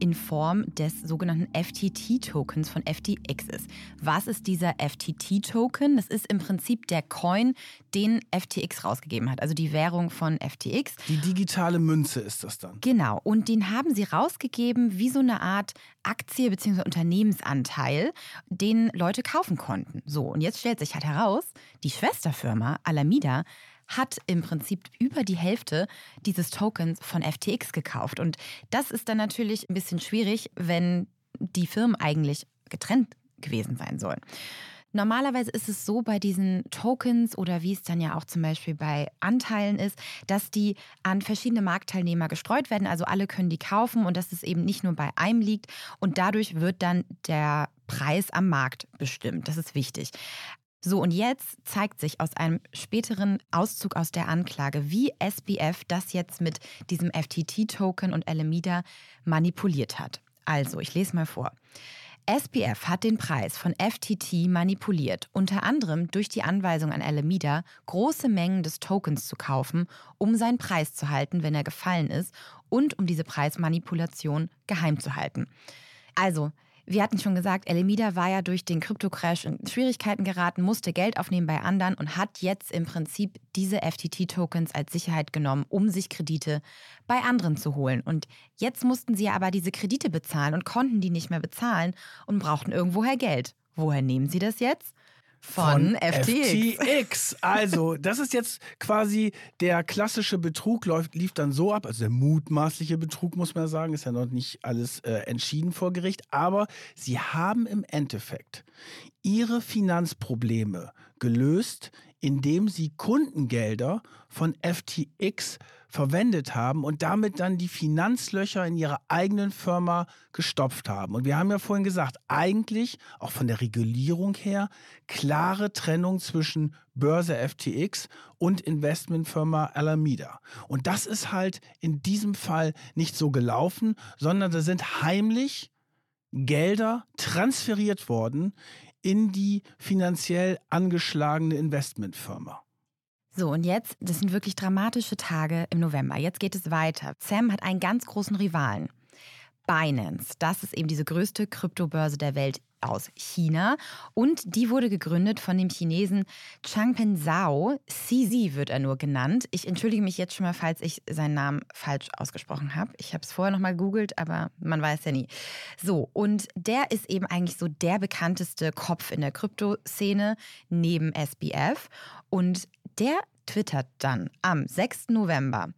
[SPEAKER 2] in Form des sogenannten FTT-Tokens von FTX ist. Was ist dieser FTT-Token? Das ist im Prinzip der Coin, den FTX rausgegeben hat, also die Währung von FTX.
[SPEAKER 3] Die digitale Münze ist das dann.
[SPEAKER 2] Genau, und den haben sie rausgegeben wie so eine Art Aktie bzw. Unternehmensanteil, den Leute kaufen konnten. So, und jetzt stellt sich halt heraus, die Schwesterfirma Alameda hat im Prinzip über die Hälfte dieses Tokens von FTX gekauft. Und das ist dann natürlich ein bisschen schwierig, wenn die Firmen eigentlich getrennt gewesen sein sollen. Normalerweise ist es so bei diesen Tokens oder wie es dann ja auch zum Beispiel bei Anteilen ist, dass die an verschiedene Marktteilnehmer gestreut werden. Also alle können die kaufen und dass es eben nicht nur bei einem liegt. Und dadurch wird dann der Preis am Markt bestimmt. Das ist wichtig. So, und jetzt zeigt sich aus einem späteren Auszug aus der Anklage, wie SBF das jetzt mit diesem FTT-Token und Alameda manipuliert hat. Also, ich lese mal vor. SBF hat den Preis von FTT manipuliert, unter anderem durch die Anweisung an Alameda, große Mengen des Tokens zu kaufen, um seinen Preis zu halten, wenn er gefallen ist, und um diese Preismanipulation geheim zu halten. Also, wir hatten schon gesagt, Alameda war ja durch den Kryptocrash in Schwierigkeiten geraten, musste Geld aufnehmen bei anderen und hat jetzt im Prinzip diese FTT-Tokens als Sicherheit genommen, um sich Kredite bei anderen zu holen. Und jetzt mussten sie aber diese Kredite bezahlen und konnten die nicht mehr bezahlen und brauchten irgendwoher Geld. Woher nehmen sie das jetzt? Von, von FTX.
[SPEAKER 3] FTX. Also, das ist jetzt quasi der klassische Betrug, läuft, lief dann so ab, also der mutmaßliche Betrug, muss man sagen, ist ja noch nicht alles äh, entschieden vor Gericht, aber sie haben im Endeffekt ihre Finanzprobleme gelöst, indem sie Kundengelder von FTX verwendet haben und damit dann die Finanzlöcher in ihrer eigenen Firma gestopft haben. Und wir haben ja vorhin gesagt, eigentlich auch von der Regulierung her klare Trennung zwischen Börse FTX und Investmentfirma Alameda. Und das ist halt in diesem Fall nicht so gelaufen, sondern da sind heimlich Gelder transferiert worden in die finanziell angeschlagene Investmentfirma.
[SPEAKER 2] So, und jetzt, das sind wirklich dramatische Tage im November. Jetzt geht es weiter. Sam hat einen ganz großen Rivalen. Binance, das ist eben diese größte Kryptobörse der Welt aus China und die wurde gegründet von dem Chinesen Changpeng Zhao. CZ wird er nur genannt. Ich entschuldige mich jetzt schon mal, falls ich seinen Namen falsch ausgesprochen habe. Ich habe es vorher noch mal googelt, aber man weiß ja nie. So, und der ist eben eigentlich so der bekannteste Kopf in der Kryptoszene neben SBF und der twittert dann am 6. November,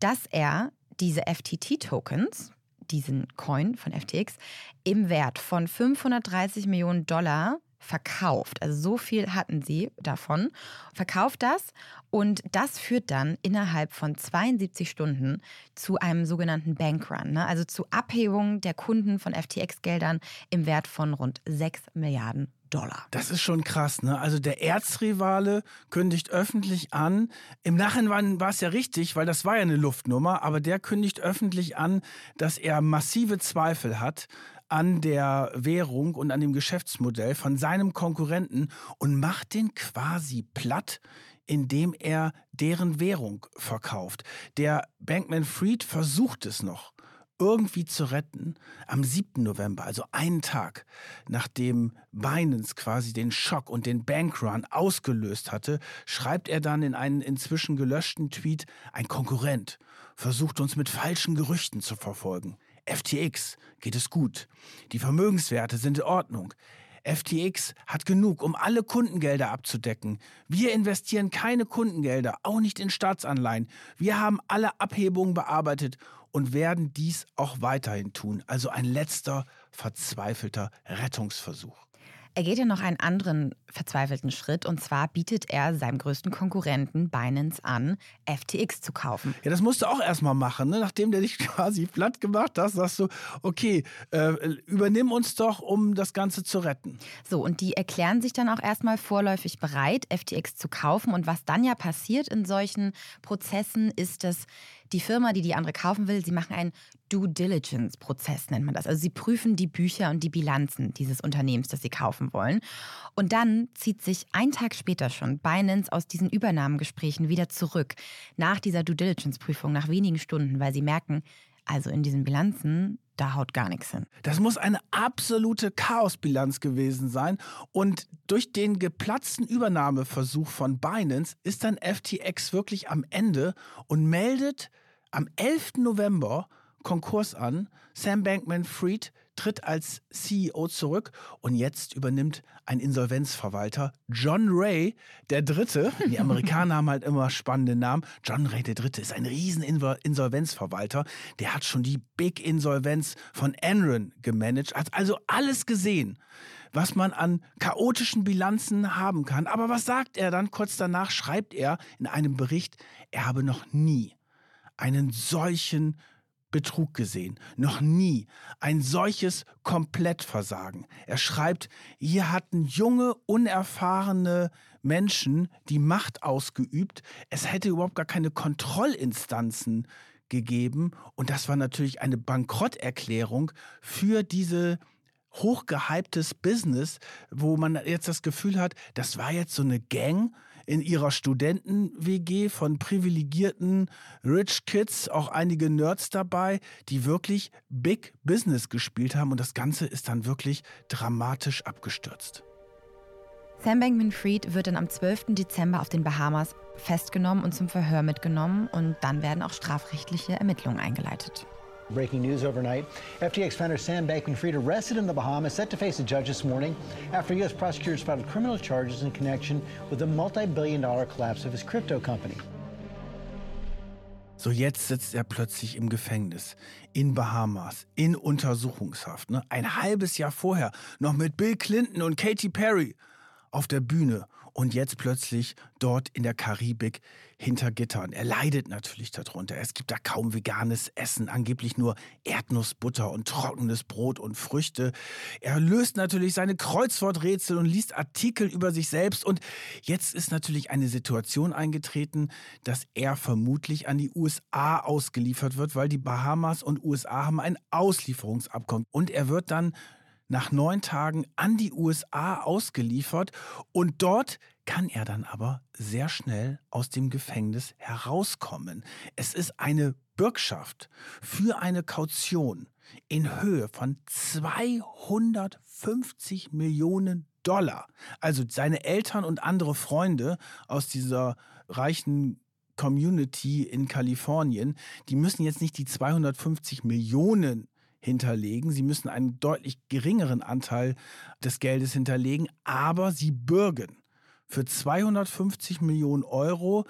[SPEAKER 2] dass er diese FTT-Tokens, diesen Coin von FTX, im Wert von 530 Millionen Dollar verkauft. Also so viel hatten sie davon. Verkauft das und das führt dann innerhalb von 72 Stunden zu einem sogenannten Bankrun, ne? also zu Abhebung der Kunden von FTX-Geldern im Wert von rund 6 Milliarden Dollar.
[SPEAKER 3] Das ist schon krass, ne? Also der Erzrivale kündigt öffentlich an. Im Nachhinein war es ja richtig, weil das war ja eine Luftnummer, aber der kündigt öffentlich an, dass er massive Zweifel hat an der Währung und an dem Geschäftsmodell von seinem Konkurrenten und macht den quasi platt, indem er deren Währung verkauft. Der Bankman Fried versucht es noch irgendwie zu retten. Am 7. November, also einen Tag nachdem Binance quasi den Schock und den Bankrun ausgelöst hatte, schreibt er dann in einen inzwischen gelöschten Tweet, ein Konkurrent versucht uns mit falschen Gerüchten zu verfolgen. FTX geht es gut. Die Vermögenswerte sind in Ordnung. FTX hat genug, um alle Kundengelder abzudecken. Wir investieren keine Kundengelder, auch nicht in Staatsanleihen. Wir haben alle Abhebungen bearbeitet und werden dies auch weiterhin tun. Also ein letzter verzweifelter Rettungsversuch.
[SPEAKER 2] Er geht ja noch einen anderen verzweifelten Schritt und zwar bietet er seinem größten Konkurrenten Binance an, FTX zu kaufen.
[SPEAKER 3] Ja, das musst du auch erstmal machen, ne? nachdem der dich quasi platt gemacht hat, sagst du, okay, äh, übernimm uns doch, um das Ganze zu retten.
[SPEAKER 2] So, und die erklären sich dann auch erstmal vorläufig bereit, FTX zu kaufen. Und was dann ja passiert in solchen Prozessen, ist, dass die Firma, die die andere kaufen will, sie machen einen Due Diligence-Prozess, nennt man das. Also sie prüfen die Bücher und die Bilanzen dieses Unternehmens, das sie kaufen wollen. Und dann zieht sich ein Tag später schon Binance aus diesen Übernahmegesprächen wieder zurück, nach dieser Due Diligence-Prüfung, nach wenigen Stunden, weil sie merken, also in diesen Bilanzen, da haut gar nichts hin.
[SPEAKER 3] Das muss eine absolute Chaosbilanz gewesen sein. Und durch den geplatzten Übernahmeversuch von Binance ist dann FTX wirklich am Ende und meldet am 11. November Konkurs an. Sam Bankman Fried tritt als CEO zurück und jetzt übernimmt ein Insolvenzverwalter, John Ray der Dritte. Die Amerikaner haben halt immer spannende Namen. John Ray der Dritte ist ein riesen Insolvenzverwalter. Der hat schon die Big Insolvenz von Enron gemanagt, hat also alles gesehen was man an chaotischen Bilanzen haben kann. Aber was sagt er dann? Kurz danach schreibt er in einem Bericht, er habe noch nie einen solchen Betrug gesehen. Noch nie ein solches Komplettversagen. Er schreibt, hier hatten junge, unerfahrene Menschen die Macht ausgeübt. Es hätte überhaupt gar keine Kontrollinstanzen gegeben. Und das war natürlich eine Bankrotterklärung für diese hochgehyptes Business, wo man jetzt das Gefühl hat, das war jetzt so eine Gang, in ihrer Studenten-WG von privilegierten Rich Kids, auch einige Nerds dabei, die wirklich Big Business gespielt haben und das Ganze ist dann wirklich dramatisch abgestürzt.
[SPEAKER 2] Sam Bankman Fried wird dann am 12. Dezember auf den Bahamas festgenommen und zum Verhör mitgenommen und dann werden auch strafrechtliche Ermittlungen eingeleitet.
[SPEAKER 12] Breaking news overnight. FTX founder Sam Bankman-Fried arrested in the Bahamas, set to face a judge this morning after U.S. prosecutors filed criminal charges in connection with the multi-billion dollar collapse of his crypto company.
[SPEAKER 3] So, jetzt sitzt er plötzlich im Gefängnis in Bahamas, in Untersuchungshaft. Ne? Ein halbes Jahr vorher noch mit Bill Clinton und Katy Perry auf der Bühne und jetzt plötzlich dort in der Karibik hinter Gittern. Er leidet natürlich darunter. Es gibt da kaum veganes Essen, angeblich nur Erdnussbutter und trockenes Brot und Früchte. Er löst natürlich seine Kreuzworträtsel und liest Artikel über sich selbst. Und jetzt ist natürlich eine Situation eingetreten, dass er vermutlich an die USA ausgeliefert wird, weil die Bahamas und USA haben ein Auslieferungsabkommen. Und er wird dann nach neun Tagen an die USA ausgeliefert und dort kann er dann aber sehr schnell aus dem Gefängnis herauskommen. Es ist eine Bürgschaft für eine Kaution in Höhe von 250 Millionen Dollar. Also seine Eltern und andere Freunde aus dieser reichen Community in Kalifornien, die müssen jetzt nicht die 250 Millionen hinterlegen. Sie müssen einen deutlich geringeren Anteil des Geldes hinterlegen, aber sie bürgen für 250 Millionen Euro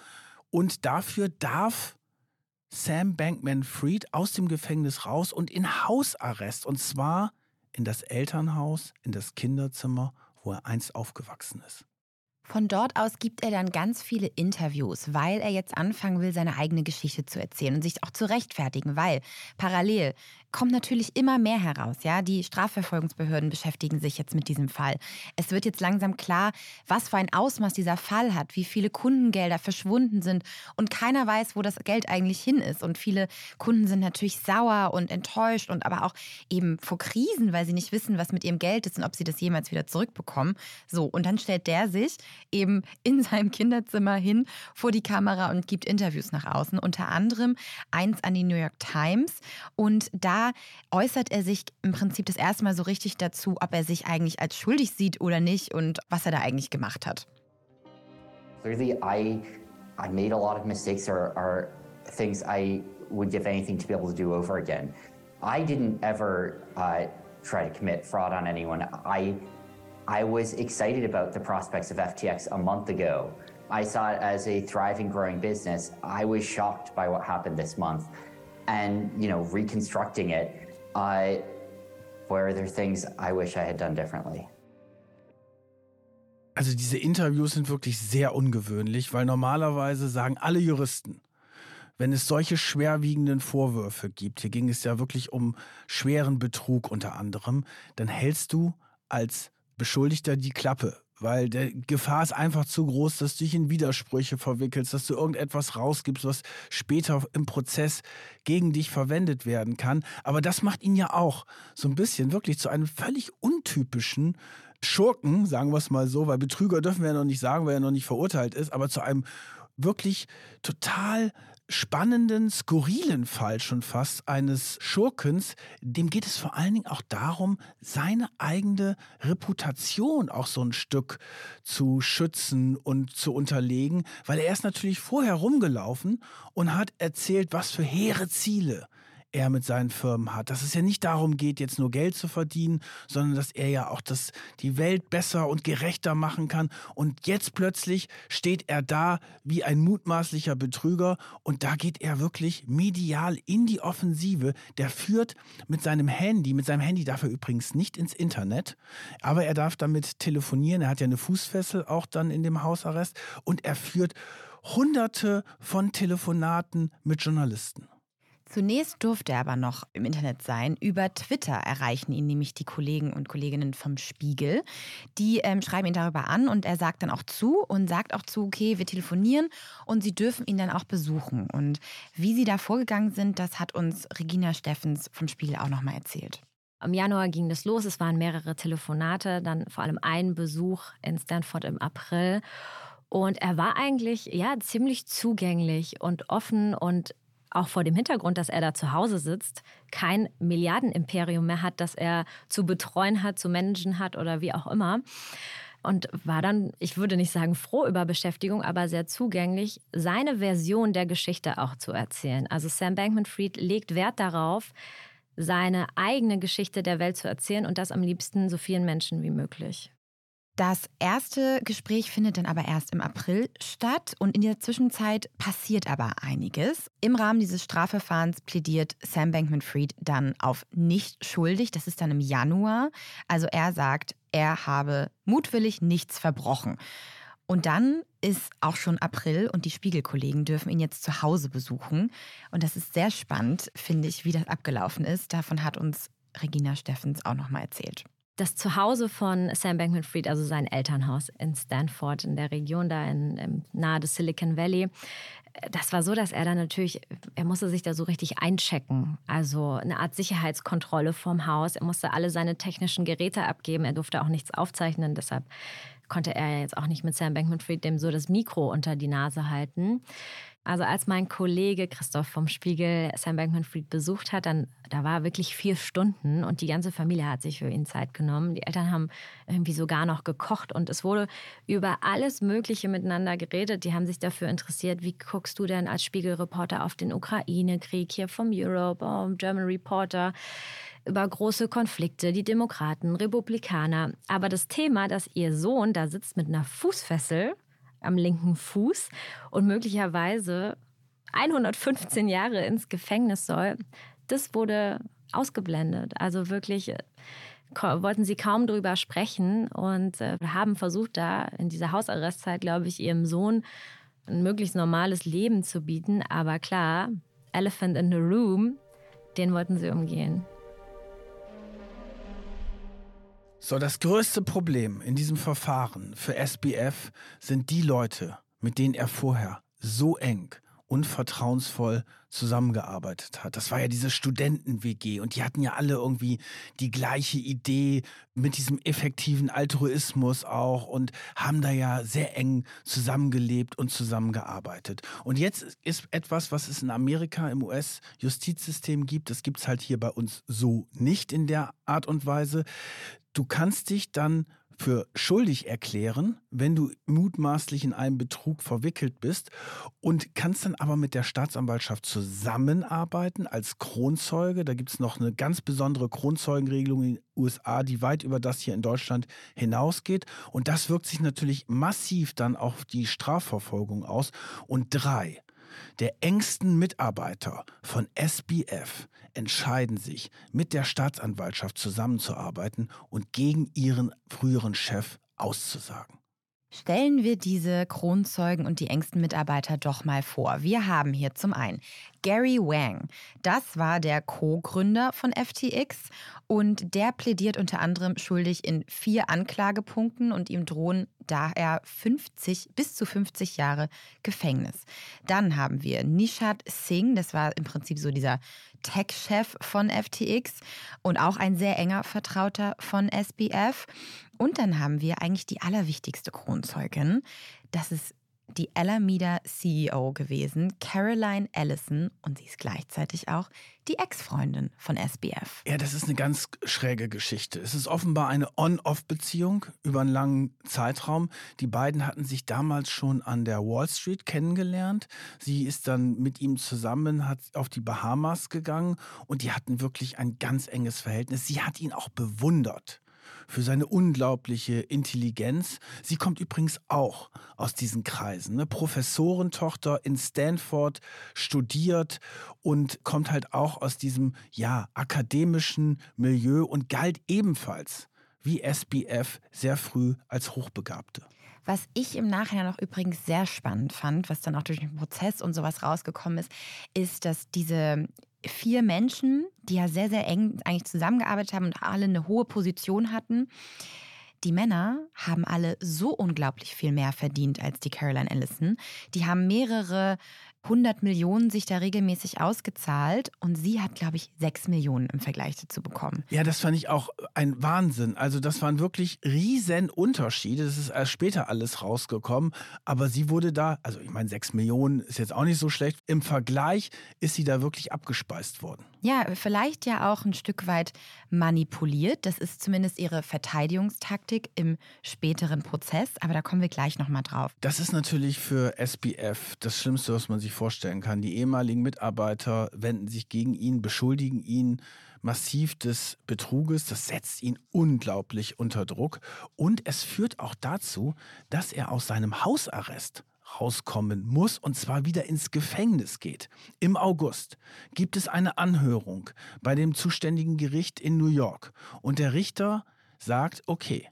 [SPEAKER 3] und dafür darf Sam Bankman Fried aus dem Gefängnis raus und in Hausarrest und zwar in das Elternhaus, in das Kinderzimmer, wo er einst aufgewachsen ist.
[SPEAKER 2] Von dort aus gibt er dann ganz viele Interviews, weil er jetzt anfangen will, seine eigene Geschichte zu erzählen und sich auch zu rechtfertigen, weil parallel kommt natürlich immer mehr heraus. Ja, die Strafverfolgungsbehörden beschäftigen sich jetzt mit diesem Fall. Es wird jetzt langsam klar, was für ein Ausmaß dieser Fall hat, wie viele Kundengelder verschwunden sind und keiner weiß, wo das Geld eigentlich hin ist. Und viele Kunden sind natürlich sauer und enttäuscht und aber auch eben vor Krisen, weil sie nicht wissen, was mit ihrem Geld ist und ob sie das jemals wieder zurückbekommen. So und dann stellt der sich eben in seinem Kinderzimmer hin vor die Kamera und gibt Interviews nach außen, unter anderem eins an die New York Times und da äußert er sich im Prinzip das erste Mal so richtig dazu, ob er sich eigentlich als schuldig sieht oder nicht und was er da eigentlich gemacht hat.
[SPEAKER 6] Clearly, I, I made a lot of mistakes or, or things I would give anything to be able to do over again. I didn't ever uh, try to commit fraud on anyone. I
[SPEAKER 13] I was excited about the prospects of FTX a month ago. I saw it as a thriving, growing business. I was shocked by what happened this month. And, you know, reconstructing it, I, were there things I wish I had done differently?
[SPEAKER 3] Also diese Interviews sind wirklich sehr ungewöhnlich, weil normalerweise sagen alle Juristen, wenn es solche schwerwiegenden Vorwürfe gibt, hier ging es ja wirklich um schweren Betrug unter anderem, dann hältst du als Beschuldigter die Klappe, weil die Gefahr ist einfach zu groß, dass du dich in Widersprüche verwickelst, dass du irgendetwas rausgibst, was später im Prozess gegen dich verwendet werden kann. Aber das macht ihn ja auch so ein bisschen wirklich zu einem völlig untypischen Schurken, sagen wir es mal so, weil Betrüger dürfen wir ja noch nicht sagen, weil er noch nicht verurteilt ist, aber zu einem wirklich total spannenden, skurrilen Fall schon fast eines Schurkens, dem geht es vor allen Dingen auch darum, seine eigene Reputation auch so ein Stück zu schützen und zu unterlegen, weil er ist natürlich vorher rumgelaufen und hat erzählt, was für hehre Ziele er mit seinen Firmen hat. Dass es ja nicht darum geht, jetzt nur Geld zu verdienen, sondern dass er ja auch das, die Welt besser und gerechter machen kann. Und jetzt plötzlich steht er da wie ein mutmaßlicher Betrüger und da geht er wirklich medial in die Offensive. Der führt mit seinem Handy, mit seinem Handy darf er übrigens nicht ins Internet, aber er darf damit telefonieren. Er hat ja eine Fußfessel auch dann in dem Hausarrest und er führt hunderte von Telefonaten mit Journalisten.
[SPEAKER 2] Zunächst durfte er aber noch im Internet sein. Über Twitter erreichen ihn nämlich die Kollegen und Kolleginnen vom Spiegel. Die ähm, schreiben ihn darüber an und er sagt dann auch zu und sagt auch zu, okay, wir telefonieren und sie dürfen ihn dann auch besuchen. Und wie sie da vorgegangen sind, das hat uns Regina Steffens vom Spiegel auch nochmal erzählt.
[SPEAKER 5] Im Januar ging das los, es waren mehrere Telefonate, dann vor allem ein Besuch in Stanford im April. Und er war eigentlich ja ziemlich zugänglich und offen und auch vor dem Hintergrund, dass er da zu Hause sitzt, kein Milliardenimperium mehr hat, das er zu betreuen hat, zu managen hat oder wie auch immer. Und war dann, ich würde nicht sagen froh über Beschäftigung, aber sehr zugänglich, seine Version der Geschichte auch zu erzählen. Also Sam Bankman-Fried legt Wert darauf, seine eigene Geschichte der Welt zu erzählen und das am liebsten so vielen Menschen wie möglich.
[SPEAKER 2] Das erste Gespräch findet dann aber erst im April statt und in der Zwischenzeit passiert aber einiges. Im Rahmen dieses Strafverfahrens plädiert Sam Bankman-Fried dann auf nicht schuldig. Das ist dann im Januar. Also er sagt, er habe mutwillig nichts verbrochen. Und dann ist auch schon April und die Spiegelkollegen dürfen ihn jetzt zu Hause besuchen. Und das ist sehr spannend, finde ich, wie das abgelaufen ist. Davon hat uns Regina Steffens auch nochmal erzählt
[SPEAKER 5] das Zuhause von Sam Bankman-Fried, also sein Elternhaus in Stanford, in der Region da in, in, nahe des Silicon Valley, das war so, dass er dann natürlich, er musste sich da so richtig einchecken. Also eine Art Sicherheitskontrolle vorm Haus. Er musste alle seine technischen Geräte abgeben. Er durfte auch nichts aufzeichnen. Deshalb konnte er jetzt auch nicht mit Sam Bankman-Fried dem so das Mikro unter die Nase halten. Also als mein Kollege Christoph vom Spiegel Sam Bankman-Fried besucht hat, dann da war wirklich vier Stunden und die ganze Familie hat sich für ihn Zeit genommen. Die Eltern haben irgendwie sogar noch gekocht und es wurde über alles Mögliche miteinander geredet. Die haben sich dafür interessiert, wie guckst du denn als Spiegelreporter auf den Ukraine-Krieg hier vom Europe, oh, German Reporter über große Konflikte, die Demokraten, Republikaner. Aber das Thema, dass ihr Sohn da sitzt mit einer Fußfessel am linken Fuß und möglicherweise 115 Jahre ins Gefängnis soll, das wurde ausgeblendet. Also wirklich äh, wollten sie kaum drüber sprechen und äh, haben versucht, da in dieser Hausarrestzeit, glaube ich, ihrem Sohn ein möglichst normales Leben zu bieten. Aber klar, Elephant in the Room, den wollten sie umgehen.
[SPEAKER 3] So, das größte Problem in diesem Verfahren für SBF sind die Leute, mit denen er vorher so eng und vertrauensvoll zusammengearbeitet hat. Das war ja diese Studenten-WG und die hatten ja alle irgendwie die gleiche Idee mit diesem effektiven Altruismus auch und haben da ja sehr eng zusammengelebt und zusammengearbeitet. Und jetzt ist etwas, was es in Amerika im US-Justizsystem gibt, das gibt es halt hier bei uns so nicht in der Art und Weise. Du kannst dich dann für schuldig erklären, wenn du mutmaßlich in einem Betrug verwickelt bist und kannst dann aber mit der Staatsanwaltschaft zusammenarbeiten als Kronzeuge. Da gibt es noch eine ganz besondere Kronzeugenregelung in den USA, die weit über das hier in Deutschland hinausgeht. Und das wirkt sich natürlich massiv dann auf die Strafverfolgung aus. Und drei, der engsten Mitarbeiter von SBF entscheiden sich, mit der Staatsanwaltschaft zusammenzuarbeiten und gegen ihren früheren Chef auszusagen.
[SPEAKER 2] Stellen wir diese Kronzeugen und die engsten Mitarbeiter doch mal vor. Wir haben hier zum einen Gary Wang. Das war der Co-Gründer von FTX und der plädiert unter anderem schuldig in vier Anklagepunkten und ihm drohen daher 50 bis zu 50 Jahre Gefängnis. Dann haben wir Nishad Singh, das war im Prinzip so dieser Tech-Chef von FTX und auch ein sehr enger Vertrauter von SBF. Und dann haben wir eigentlich die allerwichtigste Kronzeugin. Das ist die Alameda CEO gewesen, Caroline Ellison, und sie ist gleichzeitig auch die Ex-Freundin von SBF.
[SPEAKER 3] Ja, das ist eine ganz schräge Geschichte. Es ist offenbar eine On-Off-Beziehung über einen langen Zeitraum. Die beiden hatten sich damals schon an der Wall Street kennengelernt. Sie ist dann mit ihm zusammen hat auf die Bahamas gegangen und die hatten wirklich ein ganz enges Verhältnis. Sie hat ihn auch bewundert für seine unglaubliche Intelligenz. Sie kommt übrigens auch aus diesen Kreisen. Ne? Professorentochter in Stanford, studiert und kommt halt auch aus diesem ja, akademischen Milieu und galt ebenfalls wie SBF sehr früh als Hochbegabte.
[SPEAKER 2] Was ich im Nachhinein auch übrigens sehr spannend fand, was dann auch durch den Prozess und sowas rausgekommen ist, ist, dass diese vier Menschen, die ja sehr, sehr eng eigentlich zusammengearbeitet haben und alle eine hohe Position hatten. Die Männer haben alle so unglaublich viel mehr verdient als die Caroline Ellison. Die haben mehrere 100 Millionen sich da regelmäßig ausgezahlt und sie hat, glaube ich, 6 Millionen im Vergleich dazu bekommen.
[SPEAKER 3] Ja, das fand ich auch ein Wahnsinn. Also das waren wirklich riesen Unterschiede. Das ist erst später alles rausgekommen. Aber sie wurde da, also ich meine, 6 Millionen ist jetzt auch nicht so schlecht. Im Vergleich ist sie da wirklich abgespeist worden.
[SPEAKER 2] Ja, vielleicht ja auch ein Stück weit manipuliert. Das ist zumindest ihre Verteidigungstaktik im späteren Prozess. Aber da kommen wir gleich nochmal drauf.
[SPEAKER 3] Das ist natürlich für SBF das Schlimmste, was man sich vorstellen kann. Die ehemaligen Mitarbeiter wenden sich gegen ihn, beschuldigen ihn massiv des Betruges. Das setzt ihn unglaublich unter Druck. Und es führt auch dazu, dass er aus seinem Hausarrest rauskommen muss und zwar wieder ins Gefängnis geht. Im August gibt es eine Anhörung bei dem zuständigen Gericht in New York und der Richter sagt, okay,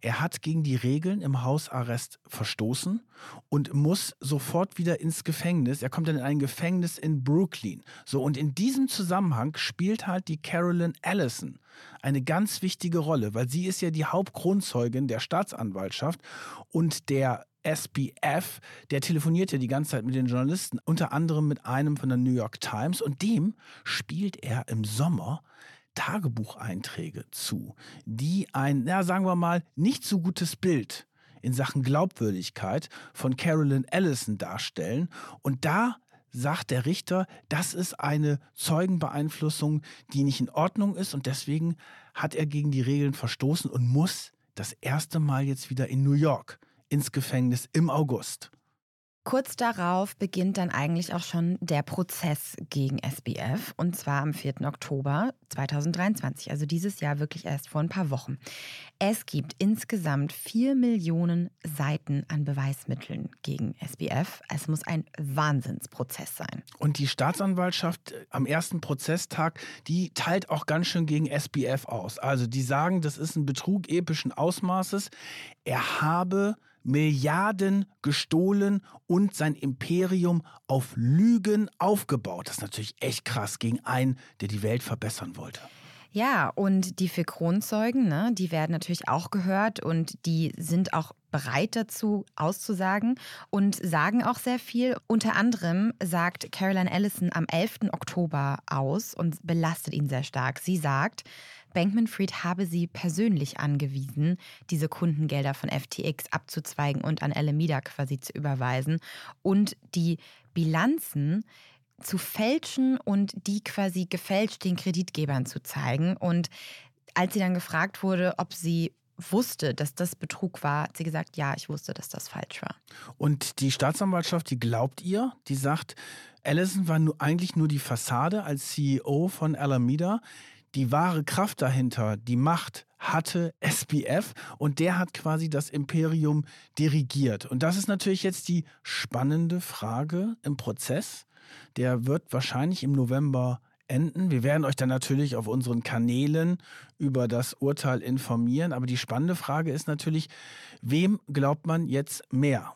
[SPEAKER 3] er hat gegen die Regeln im Hausarrest verstoßen und muss sofort wieder ins Gefängnis. Er kommt dann in ein Gefängnis in Brooklyn. So, und in diesem Zusammenhang spielt halt die Carolyn Allison eine ganz wichtige Rolle, weil sie ist ja die Hauptgrundzeugin der Staatsanwaltschaft und der SBF, der telefoniert ja die ganze Zeit mit den Journalisten, unter anderem mit einem von der New York Times und dem spielt er im Sommer Tagebucheinträge zu, die ein, na, sagen wir mal, nicht so gutes Bild in Sachen Glaubwürdigkeit von Carolyn Ellison darstellen. Und da sagt der Richter, das ist eine Zeugenbeeinflussung, die nicht in Ordnung ist und deswegen hat er gegen die Regeln verstoßen und muss das erste Mal jetzt wieder in New York ins Gefängnis im August.
[SPEAKER 2] Kurz darauf beginnt dann eigentlich auch schon der Prozess gegen SBF und zwar am 4. Oktober 2023, also dieses Jahr wirklich erst vor ein paar Wochen. Es gibt insgesamt vier Millionen Seiten an Beweismitteln gegen SBF. Es muss ein Wahnsinnsprozess sein.
[SPEAKER 3] Und die Staatsanwaltschaft äh, am ersten Prozesstag, die teilt auch ganz schön gegen SBF aus. Also die sagen, das ist ein Betrug epischen Ausmaßes. Er habe Milliarden gestohlen und sein Imperium auf Lügen aufgebaut. Das ist natürlich echt krass gegen einen, der die Welt verbessern wollte.
[SPEAKER 2] Ja, und die vier Kronzeugen, ne, die werden natürlich auch gehört und die sind auch bereit dazu auszusagen und sagen auch sehr viel. Unter anderem sagt Caroline Ellison am 11. Oktober aus und belastet ihn sehr stark. Sie sagt, Bankman Fried habe sie persönlich angewiesen, diese Kundengelder von FTX abzuzweigen und an Alameda quasi zu überweisen und die Bilanzen zu fälschen und die quasi gefälscht den Kreditgebern zu zeigen. Und als sie dann gefragt wurde, ob sie wusste, dass das Betrug war, hat sie gesagt, ja, ich wusste, dass das falsch war.
[SPEAKER 3] Und die Staatsanwaltschaft, die glaubt ihr, die sagt, Allison war nur, eigentlich nur die Fassade als CEO von Alameda. Die wahre Kraft dahinter, die Macht, hatte SBF und der hat quasi das Imperium dirigiert. Und das ist natürlich jetzt die spannende Frage im Prozess. Der wird wahrscheinlich im November enden. Wir werden euch dann natürlich auf unseren Kanälen über das Urteil informieren. Aber die spannende Frage ist natürlich, wem glaubt man jetzt mehr?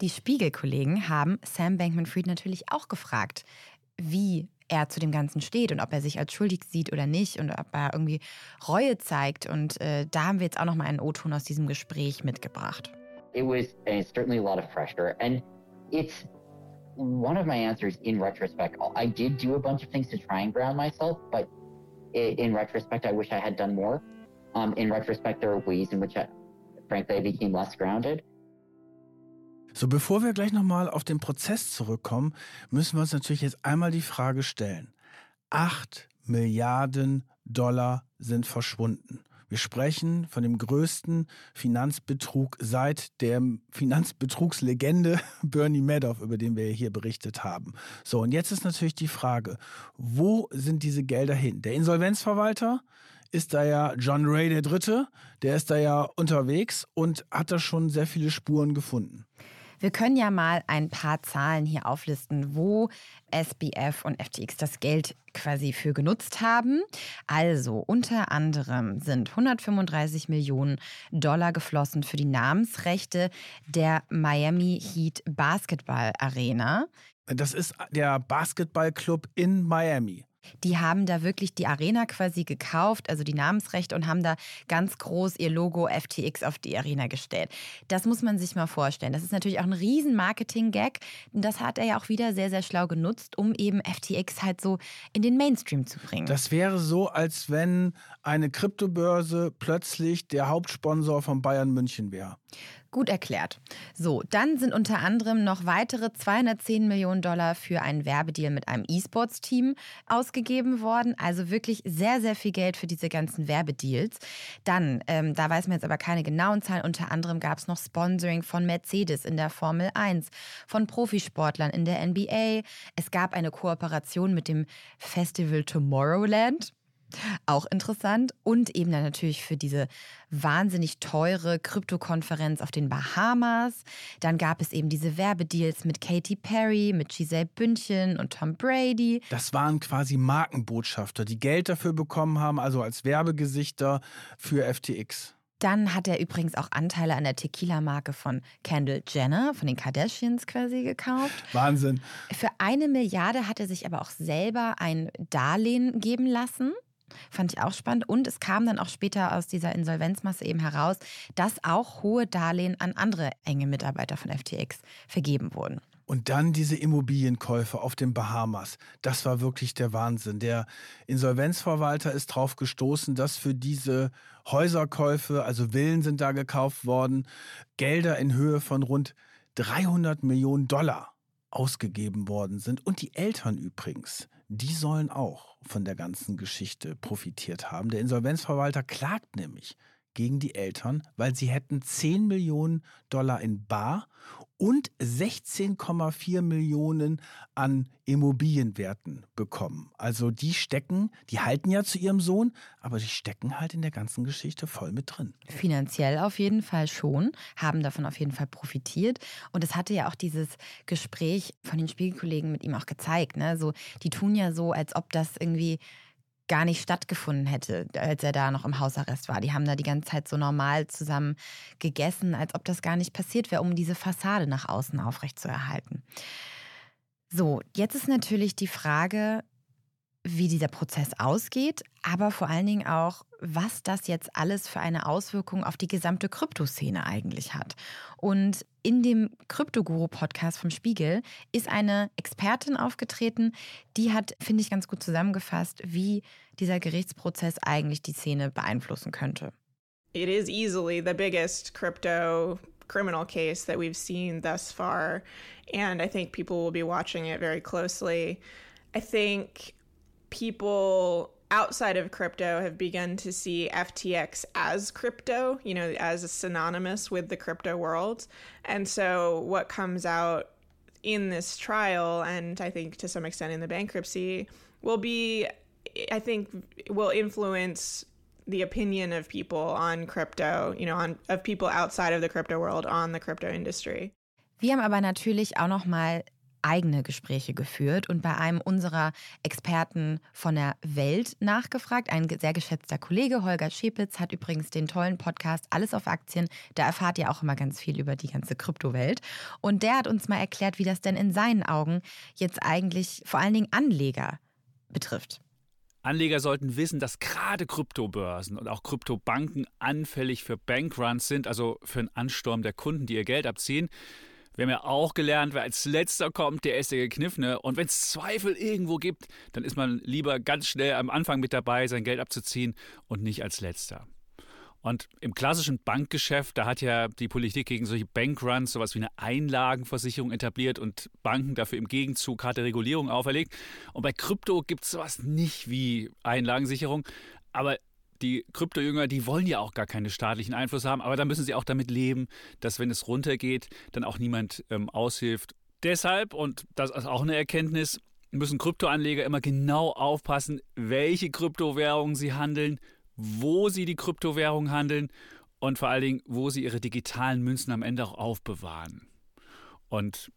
[SPEAKER 2] Die Spiegel-Kollegen haben Sam Bankman-Fried natürlich auch gefragt, wie er zu dem Ganzen steht und ob er sich als schuldig sieht oder nicht und ob er irgendwie Reue zeigt. Und äh, da haben wir jetzt auch noch mal einen O-Ton aus diesem Gespräch mitgebracht.
[SPEAKER 13] It was certainly a lot of pressure and it's one of my answers in retrospect, I did do a bunch of things to try and ground myself, but in retrospect, I wish I had done more. Um, in retrospect, there are ways in which, I, frankly, I became less grounded.
[SPEAKER 3] So, bevor wir gleich nochmal auf den Prozess zurückkommen, müssen wir uns natürlich jetzt einmal die Frage stellen. Acht Milliarden Dollar sind verschwunden. Wir sprechen von dem größten Finanzbetrug seit der Finanzbetrugslegende Bernie Madoff, über den wir hier berichtet haben. So, und jetzt ist natürlich die Frage, wo sind diese Gelder hin? Der Insolvenzverwalter ist da ja John Ray der Dritte, der ist da ja unterwegs und hat da schon sehr viele Spuren gefunden.
[SPEAKER 2] Wir können ja mal ein paar Zahlen hier auflisten, wo SBF und FTX das Geld quasi für genutzt haben. Also unter anderem sind 135 Millionen Dollar geflossen für die Namensrechte der Miami Heat Basketball Arena.
[SPEAKER 3] Das ist der Basketballclub in Miami.
[SPEAKER 2] Die haben da wirklich die Arena quasi gekauft, also die Namensrechte, und haben da ganz groß ihr Logo FTX auf die Arena gestellt. Das muss man sich mal vorstellen. Das ist natürlich auch ein riesen Marketing-Gag. Und das hat er ja auch wieder sehr, sehr schlau genutzt, um eben FTX halt so in den Mainstream zu bringen.
[SPEAKER 3] Das wäre so, als wenn eine Kryptobörse plötzlich der Hauptsponsor von Bayern München wäre.
[SPEAKER 2] Gut erklärt. So, dann sind unter anderem noch weitere 210 Millionen Dollar für einen Werbedeal mit einem E-Sports-Team ausgegeben worden. Also wirklich sehr, sehr viel Geld für diese ganzen Werbedeals. Dann, ähm, da weiß man jetzt aber keine genauen Zahlen, unter anderem gab es noch Sponsoring von Mercedes in der Formel 1, von Profisportlern in der NBA. Es gab eine Kooperation mit dem Festival Tomorrowland. Auch interessant. Und eben dann natürlich für diese wahnsinnig teure Krypto-Konferenz auf den Bahamas. Dann gab es eben diese Werbedeals mit Katy Perry, mit Giselle Bündchen und Tom Brady.
[SPEAKER 3] Das waren quasi Markenbotschafter, die Geld dafür bekommen haben, also als Werbegesichter für FTX.
[SPEAKER 2] Dann hat er übrigens auch Anteile an der Tequila-Marke von Kendall Jenner, von den Kardashians quasi gekauft.
[SPEAKER 3] Wahnsinn.
[SPEAKER 2] Für eine Milliarde hat er sich aber auch selber ein Darlehen geben lassen. Fand ich auch spannend. Und es kam dann auch später aus dieser Insolvenzmasse eben heraus, dass auch hohe Darlehen an andere enge Mitarbeiter von FTX vergeben wurden.
[SPEAKER 3] Und dann diese Immobilienkäufe auf den Bahamas. Das war wirklich der Wahnsinn. Der Insolvenzverwalter ist darauf gestoßen, dass für diese Häuserkäufe, also Villen sind da gekauft worden, Gelder in Höhe von rund 300 Millionen Dollar ausgegeben worden sind. Und die Eltern übrigens, die sollen auch von der ganzen Geschichte profitiert haben. Der Insolvenzverwalter klagt nämlich gegen die Eltern, weil sie hätten 10 Millionen Dollar in Bar und 16,4 Millionen an Immobilienwerten bekommen. Also die stecken, die halten ja zu ihrem Sohn, aber die stecken halt in der ganzen Geschichte voll mit drin.
[SPEAKER 2] Finanziell auf jeden Fall schon, haben davon auf jeden Fall profitiert. Und es hatte ja auch dieses Gespräch von den Spiegelkollegen mit ihm auch gezeigt. Ne? So, die tun ja so, als ob das irgendwie gar nicht stattgefunden hätte, als er da noch im Hausarrest war. Die haben da die ganze Zeit so normal zusammen gegessen, als ob das gar nicht passiert wäre, um diese Fassade nach außen aufrechtzuerhalten. So, jetzt ist natürlich die Frage, wie dieser Prozess ausgeht, aber vor allen Dingen auch, was das jetzt alles für eine Auswirkung auf die gesamte Kryptoszene eigentlich hat. Und in dem Kryptoguru-Podcast vom Spiegel ist eine Expertin aufgetreten, die hat, finde ich, ganz gut zusammengefasst, wie dieser Gerichtsprozess eigentlich die Szene beeinflussen könnte.
[SPEAKER 14] It is easily the biggest crypto criminal case that we've seen thus far, and I think people will be watching it very closely. I think people outside of crypto have begun to see FTX as crypto, you know, as synonymous with the crypto world. And so what comes out in this trial, and I think to some extent in the bankruptcy, will be, I think, will influence the opinion of people on crypto, you know, on of people outside of the crypto world on the crypto industry.
[SPEAKER 2] Wir haben aber natürlich auch noch mal eigene Gespräche geführt und bei einem unserer Experten von der Welt nachgefragt. Ein sehr geschätzter Kollege, Holger Schepitz, hat übrigens den tollen Podcast Alles auf Aktien. Da erfahrt ihr auch immer ganz viel über die ganze Kryptowelt. Und der hat uns mal erklärt, wie das denn in seinen Augen jetzt eigentlich vor allen Dingen Anleger betrifft.
[SPEAKER 15] Anleger sollten wissen, dass gerade Kryptobörsen und auch Kryptobanken anfällig für Bankruns sind, also für einen Ansturm der Kunden, die ihr Geld abziehen. Wir haben ja auch gelernt, wer als letzter kommt, der ist der Gekniffene. Und wenn es Zweifel irgendwo gibt, dann ist man lieber ganz schnell am Anfang mit dabei, sein Geld abzuziehen und nicht als letzter. Und im klassischen Bankgeschäft, da hat ja die Politik gegen solche Bankruns sowas wie eine Einlagenversicherung etabliert und Banken dafür im Gegenzug harte Regulierung auferlegt. Und bei Krypto gibt es sowas nicht wie Einlagensicherung. Aber die Kryptojünger, die wollen ja auch gar keinen staatlichen Einfluss haben, aber da müssen sie auch damit leben, dass wenn es runtergeht, dann auch niemand ähm, aushilft. Deshalb, und das ist auch eine Erkenntnis, müssen Kryptoanleger immer genau aufpassen, welche Kryptowährungen sie handeln, wo sie die Kryptowährungen handeln und vor allen Dingen, wo sie ihre digitalen Münzen am Ende auch aufbewahren. Und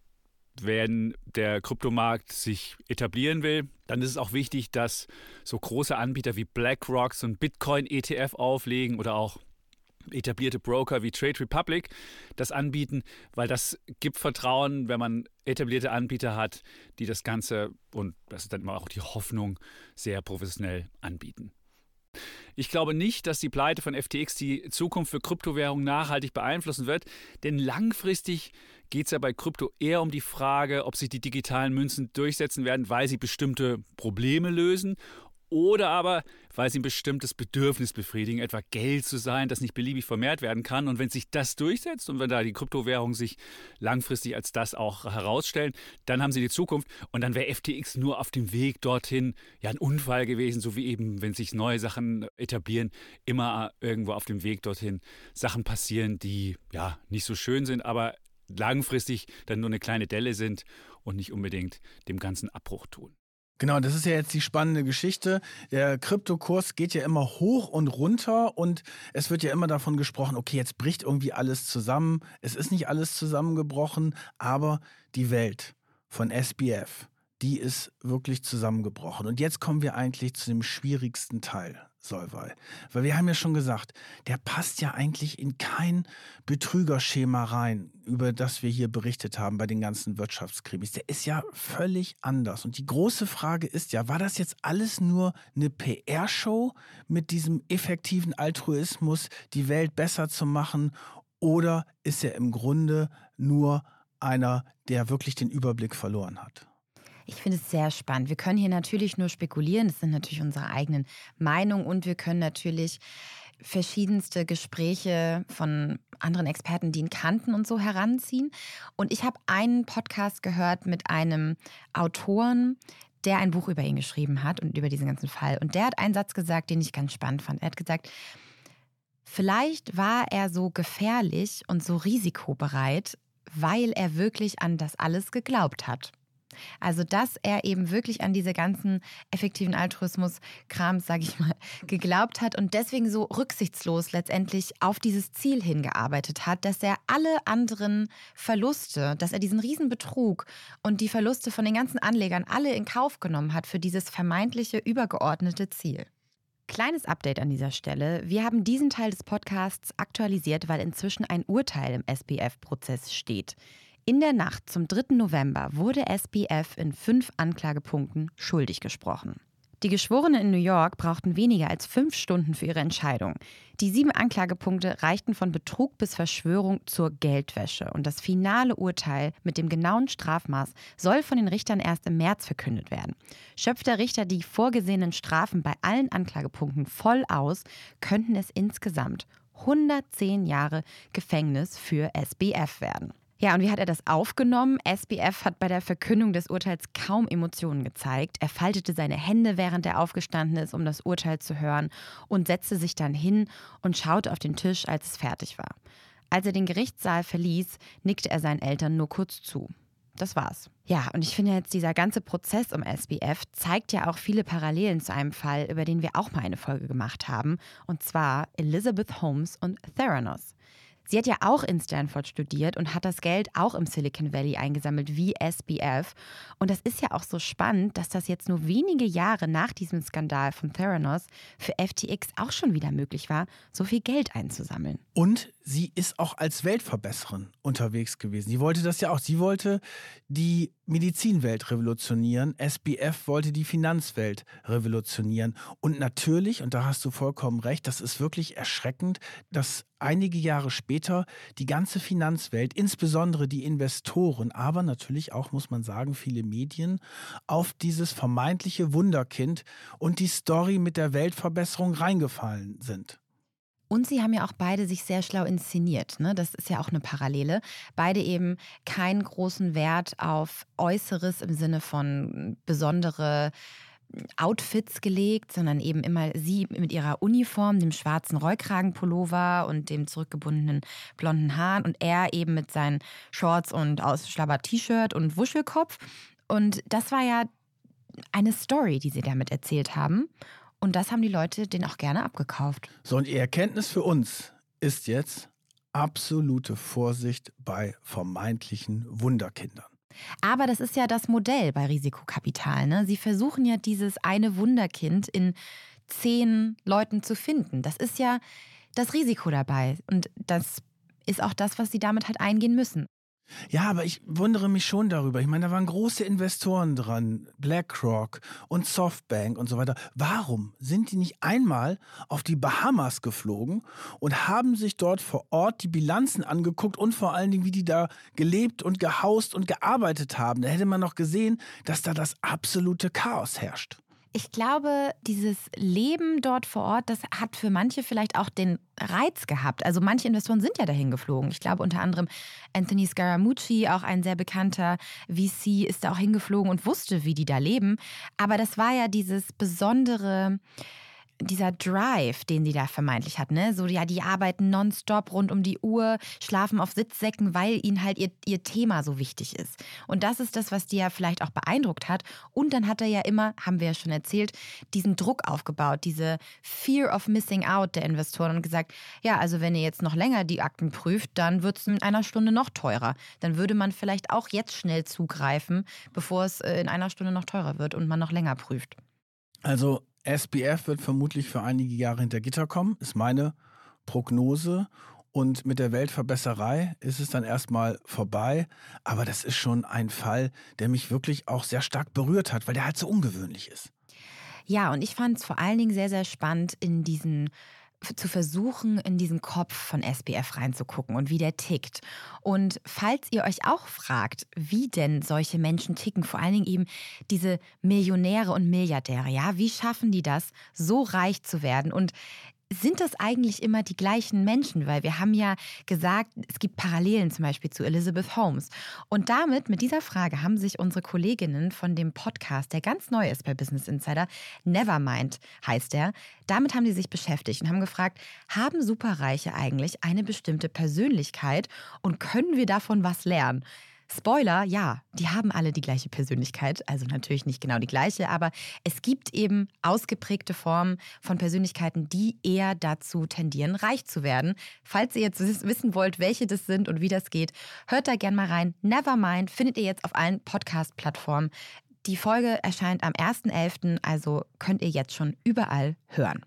[SPEAKER 15] wenn der Kryptomarkt sich etablieren will, dann ist es auch wichtig, dass so große Anbieter wie BlackRock so ein Bitcoin-ETF auflegen oder auch etablierte Broker wie Trade Republic das anbieten, weil das gibt Vertrauen, wenn man etablierte Anbieter hat, die das Ganze und das ist dann immer auch die Hoffnung sehr professionell anbieten. Ich glaube nicht, dass die Pleite von FTX die Zukunft für Kryptowährungen nachhaltig beeinflussen wird, denn langfristig geht es ja bei Krypto eher um die Frage, ob sich die digitalen Münzen durchsetzen werden, weil sie bestimmte Probleme lösen oder aber, weil sie ein bestimmtes Bedürfnis befriedigen, etwa Geld zu sein, das nicht beliebig vermehrt werden kann. Und wenn sich das durchsetzt und wenn da die Kryptowährungen sich langfristig als das auch herausstellen, dann haben sie die Zukunft. Und dann wäre FTX nur auf dem Weg dorthin ja ein Unfall gewesen, so wie eben, wenn sich neue Sachen etablieren, immer irgendwo auf dem Weg dorthin Sachen passieren, die ja nicht so schön sind, aber langfristig dann nur eine kleine Delle sind und nicht unbedingt dem ganzen Abbruch tun.
[SPEAKER 3] Genau, das ist ja jetzt die spannende Geschichte. Der Kryptokurs geht ja immer hoch und runter und es wird ja immer davon gesprochen, okay, jetzt bricht irgendwie alles zusammen. Es ist nicht alles zusammengebrochen, aber die Welt von SBF, die ist wirklich zusammengebrochen. Und jetzt kommen wir eigentlich zu dem schwierigsten Teil, Solvay. Weil wir haben ja schon gesagt, der passt ja eigentlich in kein Betrügerschema rein, über das wir hier berichtet haben bei den ganzen Wirtschaftskrimis. Der ist ja völlig anders. Und die große Frage ist ja, war das jetzt alles nur eine PR-Show mit diesem effektiven Altruismus, die Welt besser zu machen? Oder ist er im Grunde nur einer, der wirklich den Überblick verloren hat?
[SPEAKER 2] Ich finde es sehr spannend. Wir können hier natürlich nur spekulieren. Das sind natürlich unsere eigenen Meinungen und wir können natürlich verschiedenste Gespräche von anderen Experten, die ihn kannten und so heranziehen. Und ich habe einen Podcast gehört mit einem Autoren, der ein Buch über ihn geschrieben hat und über diesen ganzen Fall. Und der hat einen Satz gesagt, den ich ganz spannend fand. Er hat gesagt, vielleicht war er so gefährlich und so risikobereit, weil er wirklich an das alles geglaubt hat. Also, dass er eben wirklich an diese ganzen effektiven Altruismus-Krams, sage ich mal, geglaubt hat und deswegen so rücksichtslos letztendlich auf dieses Ziel hingearbeitet hat, dass er alle anderen Verluste, dass er diesen Riesenbetrug und die Verluste von den ganzen Anlegern alle in Kauf genommen hat für dieses vermeintliche übergeordnete Ziel. Kleines Update an dieser Stelle. Wir haben diesen Teil des Podcasts aktualisiert, weil inzwischen ein Urteil im SPF-Prozess steht. In der Nacht zum 3. November wurde SBF in fünf Anklagepunkten schuldig gesprochen. Die Geschworenen in New York brauchten weniger als fünf Stunden für ihre Entscheidung. Die sieben Anklagepunkte reichten von Betrug bis Verschwörung zur Geldwäsche. Und das finale Urteil mit dem genauen Strafmaß soll von den Richtern erst im März verkündet werden. Schöpft der Richter die vorgesehenen Strafen bei allen Anklagepunkten voll aus, könnten es insgesamt 110 Jahre Gefängnis für SBF werden. Ja, und wie hat er das aufgenommen? SBF hat bei der Verkündung des Urteils kaum Emotionen gezeigt. Er faltete seine Hände, während er aufgestanden ist, um das Urteil zu hören, und setzte sich dann hin und schaute auf den Tisch, als es fertig war. Als er den Gerichtssaal verließ, nickte er seinen Eltern nur kurz zu. Das war's. Ja, und ich finde jetzt, dieser ganze Prozess um SBF zeigt ja auch viele Parallelen zu einem Fall, über den wir auch mal eine Folge gemacht haben, und zwar Elizabeth Holmes und Theranos. Sie hat ja auch in Stanford studiert und hat das Geld auch im Silicon Valley eingesammelt wie SBF. Und das ist ja auch so spannend, dass das jetzt nur wenige Jahre nach diesem Skandal von Theranos für FTX auch schon wieder möglich war, so viel Geld einzusammeln.
[SPEAKER 3] Und sie ist auch als Weltverbesserin unterwegs gewesen. Sie wollte das ja auch. Sie wollte die Medizinwelt revolutionieren. SBF wollte die Finanzwelt revolutionieren. Und natürlich, und da hast du vollkommen recht, das ist wirklich erschreckend, dass einige Jahre später die ganze Finanzwelt, insbesondere die Investoren, aber natürlich auch, muss man sagen, viele Medien, auf dieses vermeintliche Wunderkind und die Story mit der Weltverbesserung reingefallen sind.
[SPEAKER 2] Und sie haben ja auch beide sich sehr schlau inszeniert. Ne? Das ist ja auch eine Parallele. Beide eben keinen großen Wert auf Äußeres im Sinne von besondere Outfits gelegt, sondern eben immer sie mit ihrer Uniform, dem schwarzen Rollkragenpullover und dem zurückgebundenen blonden Haaren und er eben mit seinen Shorts und ausschlabber T-Shirt und Wuschelkopf. Und das war ja eine Story, die sie damit erzählt haben. Und das haben die Leute den auch gerne abgekauft.
[SPEAKER 3] So, und die Erkenntnis für uns ist jetzt absolute Vorsicht bei vermeintlichen Wunderkindern.
[SPEAKER 2] Aber das ist ja das Modell bei Risikokapital. Ne? Sie versuchen ja dieses eine Wunderkind in zehn Leuten zu finden. Das ist ja das Risiko dabei. Und das ist auch das, was sie damit halt eingehen müssen.
[SPEAKER 3] Ja, aber ich wundere mich schon darüber. Ich meine, da waren große Investoren dran, BlackRock und Softbank und so weiter. Warum sind die nicht einmal auf die Bahamas geflogen und haben sich dort vor Ort die Bilanzen angeguckt und vor allen Dingen, wie die da gelebt und gehaust und gearbeitet haben? Da hätte man noch gesehen, dass da das absolute Chaos herrscht.
[SPEAKER 2] Ich glaube, dieses Leben dort vor Ort, das hat für manche vielleicht auch den Reiz gehabt. Also manche Investoren sind ja dahin geflogen. Ich glaube unter anderem Anthony Scaramucci, auch ein sehr bekannter VC, ist da auch hingeflogen und wusste, wie die da leben. Aber das war ja dieses besondere dieser Drive, den sie da vermeintlich hat, ne? So, ja, die arbeiten nonstop rund um die Uhr, schlafen auf Sitzsäcken, weil ihnen halt ihr, ihr Thema so wichtig ist. Und das ist das, was die ja vielleicht auch beeindruckt hat. Und dann hat er ja immer, haben wir ja schon erzählt, diesen Druck aufgebaut, diese Fear of Missing Out der Investoren und gesagt, ja, also wenn ihr jetzt noch länger die Akten prüft, dann wird es in einer Stunde noch teurer. Dann würde man vielleicht auch jetzt schnell zugreifen, bevor es äh, in einer Stunde noch teurer wird und man noch länger prüft.
[SPEAKER 3] Also SBF wird vermutlich für einige Jahre hinter Gitter kommen, ist meine Prognose. Und mit der Weltverbesserei ist es dann erstmal vorbei. Aber das ist schon ein Fall, der mich wirklich auch sehr stark berührt hat, weil der halt so ungewöhnlich ist.
[SPEAKER 2] Ja, und ich fand es vor allen Dingen sehr, sehr spannend in diesen zu versuchen, in diesen Kopf von SBF reinzugucken und wie der tickt. Und falls ihr euch auch fragt, wie denn solche Menschen ticken, vor allen Dingen eben diese Millionäre und Milliardäre, ja, wie schaffen die das, so reich zu werden? Und sind das eigentlich immer die gleichen Menschen? Weil wir haben ja gesagt, es gibt Parallelen zum Beispiel zu Elizabeth Holmes. Und damit, mit dieser Frage, haben sich unsere Kolleginnen von dem Podcast, der ganz neu ist bei Business Insider, Nevermind heißt er, damit haben die sich beschäftigt und haben gefragt, haben Superreiche eigentlich eine bestimmte Persönlichkeit und können wir davon was lernen? Spoiler, ja, die haben alle die gleiche Persönlichkeit, also natürlich nicht genau die gleiche, aber es gibt eben ausgeprägte Formen von Persönlichkeiten, die eher dazu tendieren, reich zu werden. Falls ihr jetzt wissen wollt, welche das sind und wie das geht, hört da gern mal rein. Nevermind findet ihr jetzt auf allen Podcast-Plattformen. Die Folge erscheint am 1.11., also könnt ihr jetzt schon überall hören.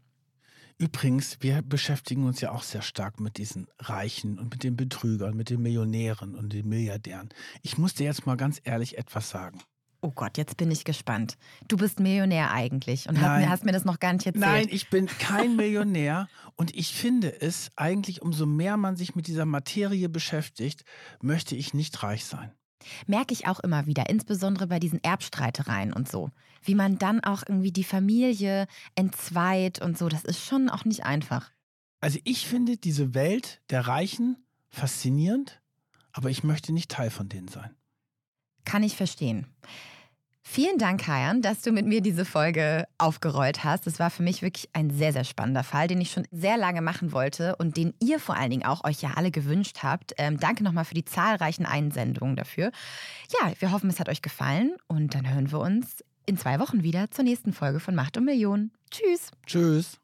[SPEAKER 3] Übrigens, wir beschäftigen uns ja auch sehr stark mit diesen Reichen und mit den Betrügern, mit den Millionären und den Milliardären. Ich muss dir jetzt mal ganz ehrlich etwas sagen.
[SPEAKER 2] Oh Gott, jetzt bin ich gespannt. Du bist Millionär eigentlich und Nein. hast mir das noch gar nicht erzählt.
[SPEAKER 3] Nein, ich bin kein Millionär und ich finde es eigentlich, umso mehr man sich mit dieser Materie beschäftigt, möchte ich nicht reich sein.
[SPEAKER 2] Merke ich auch immer wieder, insbesondere bei diesen Erbstreitereien und so. Wie man dann auch irgendwie die Familie entzweit und so, das ist schon auch nicht einfach.
[SPEAKER 3] Also ich finde diese Welt der Reichen faszinierend, aber ich möchte nicht Teil von denen sein.
[SPEAKER 2] Kann ich verstehen. Vielen Dank, Kajan, dass du mit mir diese Folge aufgerollt hast. Das war für mich wirklich ein sehr, sehr spannender Fall, den ich schon sehr lange machen wollte und den ihr vor allen Dingen auch euch ja alle gewünscht habt. Ähm, danke nochmal für die zahlreichen Einsendungen dafür. Ja, wir hoffen, es hat euch gefallen und dann hören wir uns in zwei Wochen wieder zur nächsten Folge von Macht und Millionen. Tschüss.
[SPEAKER 3] Tschüss.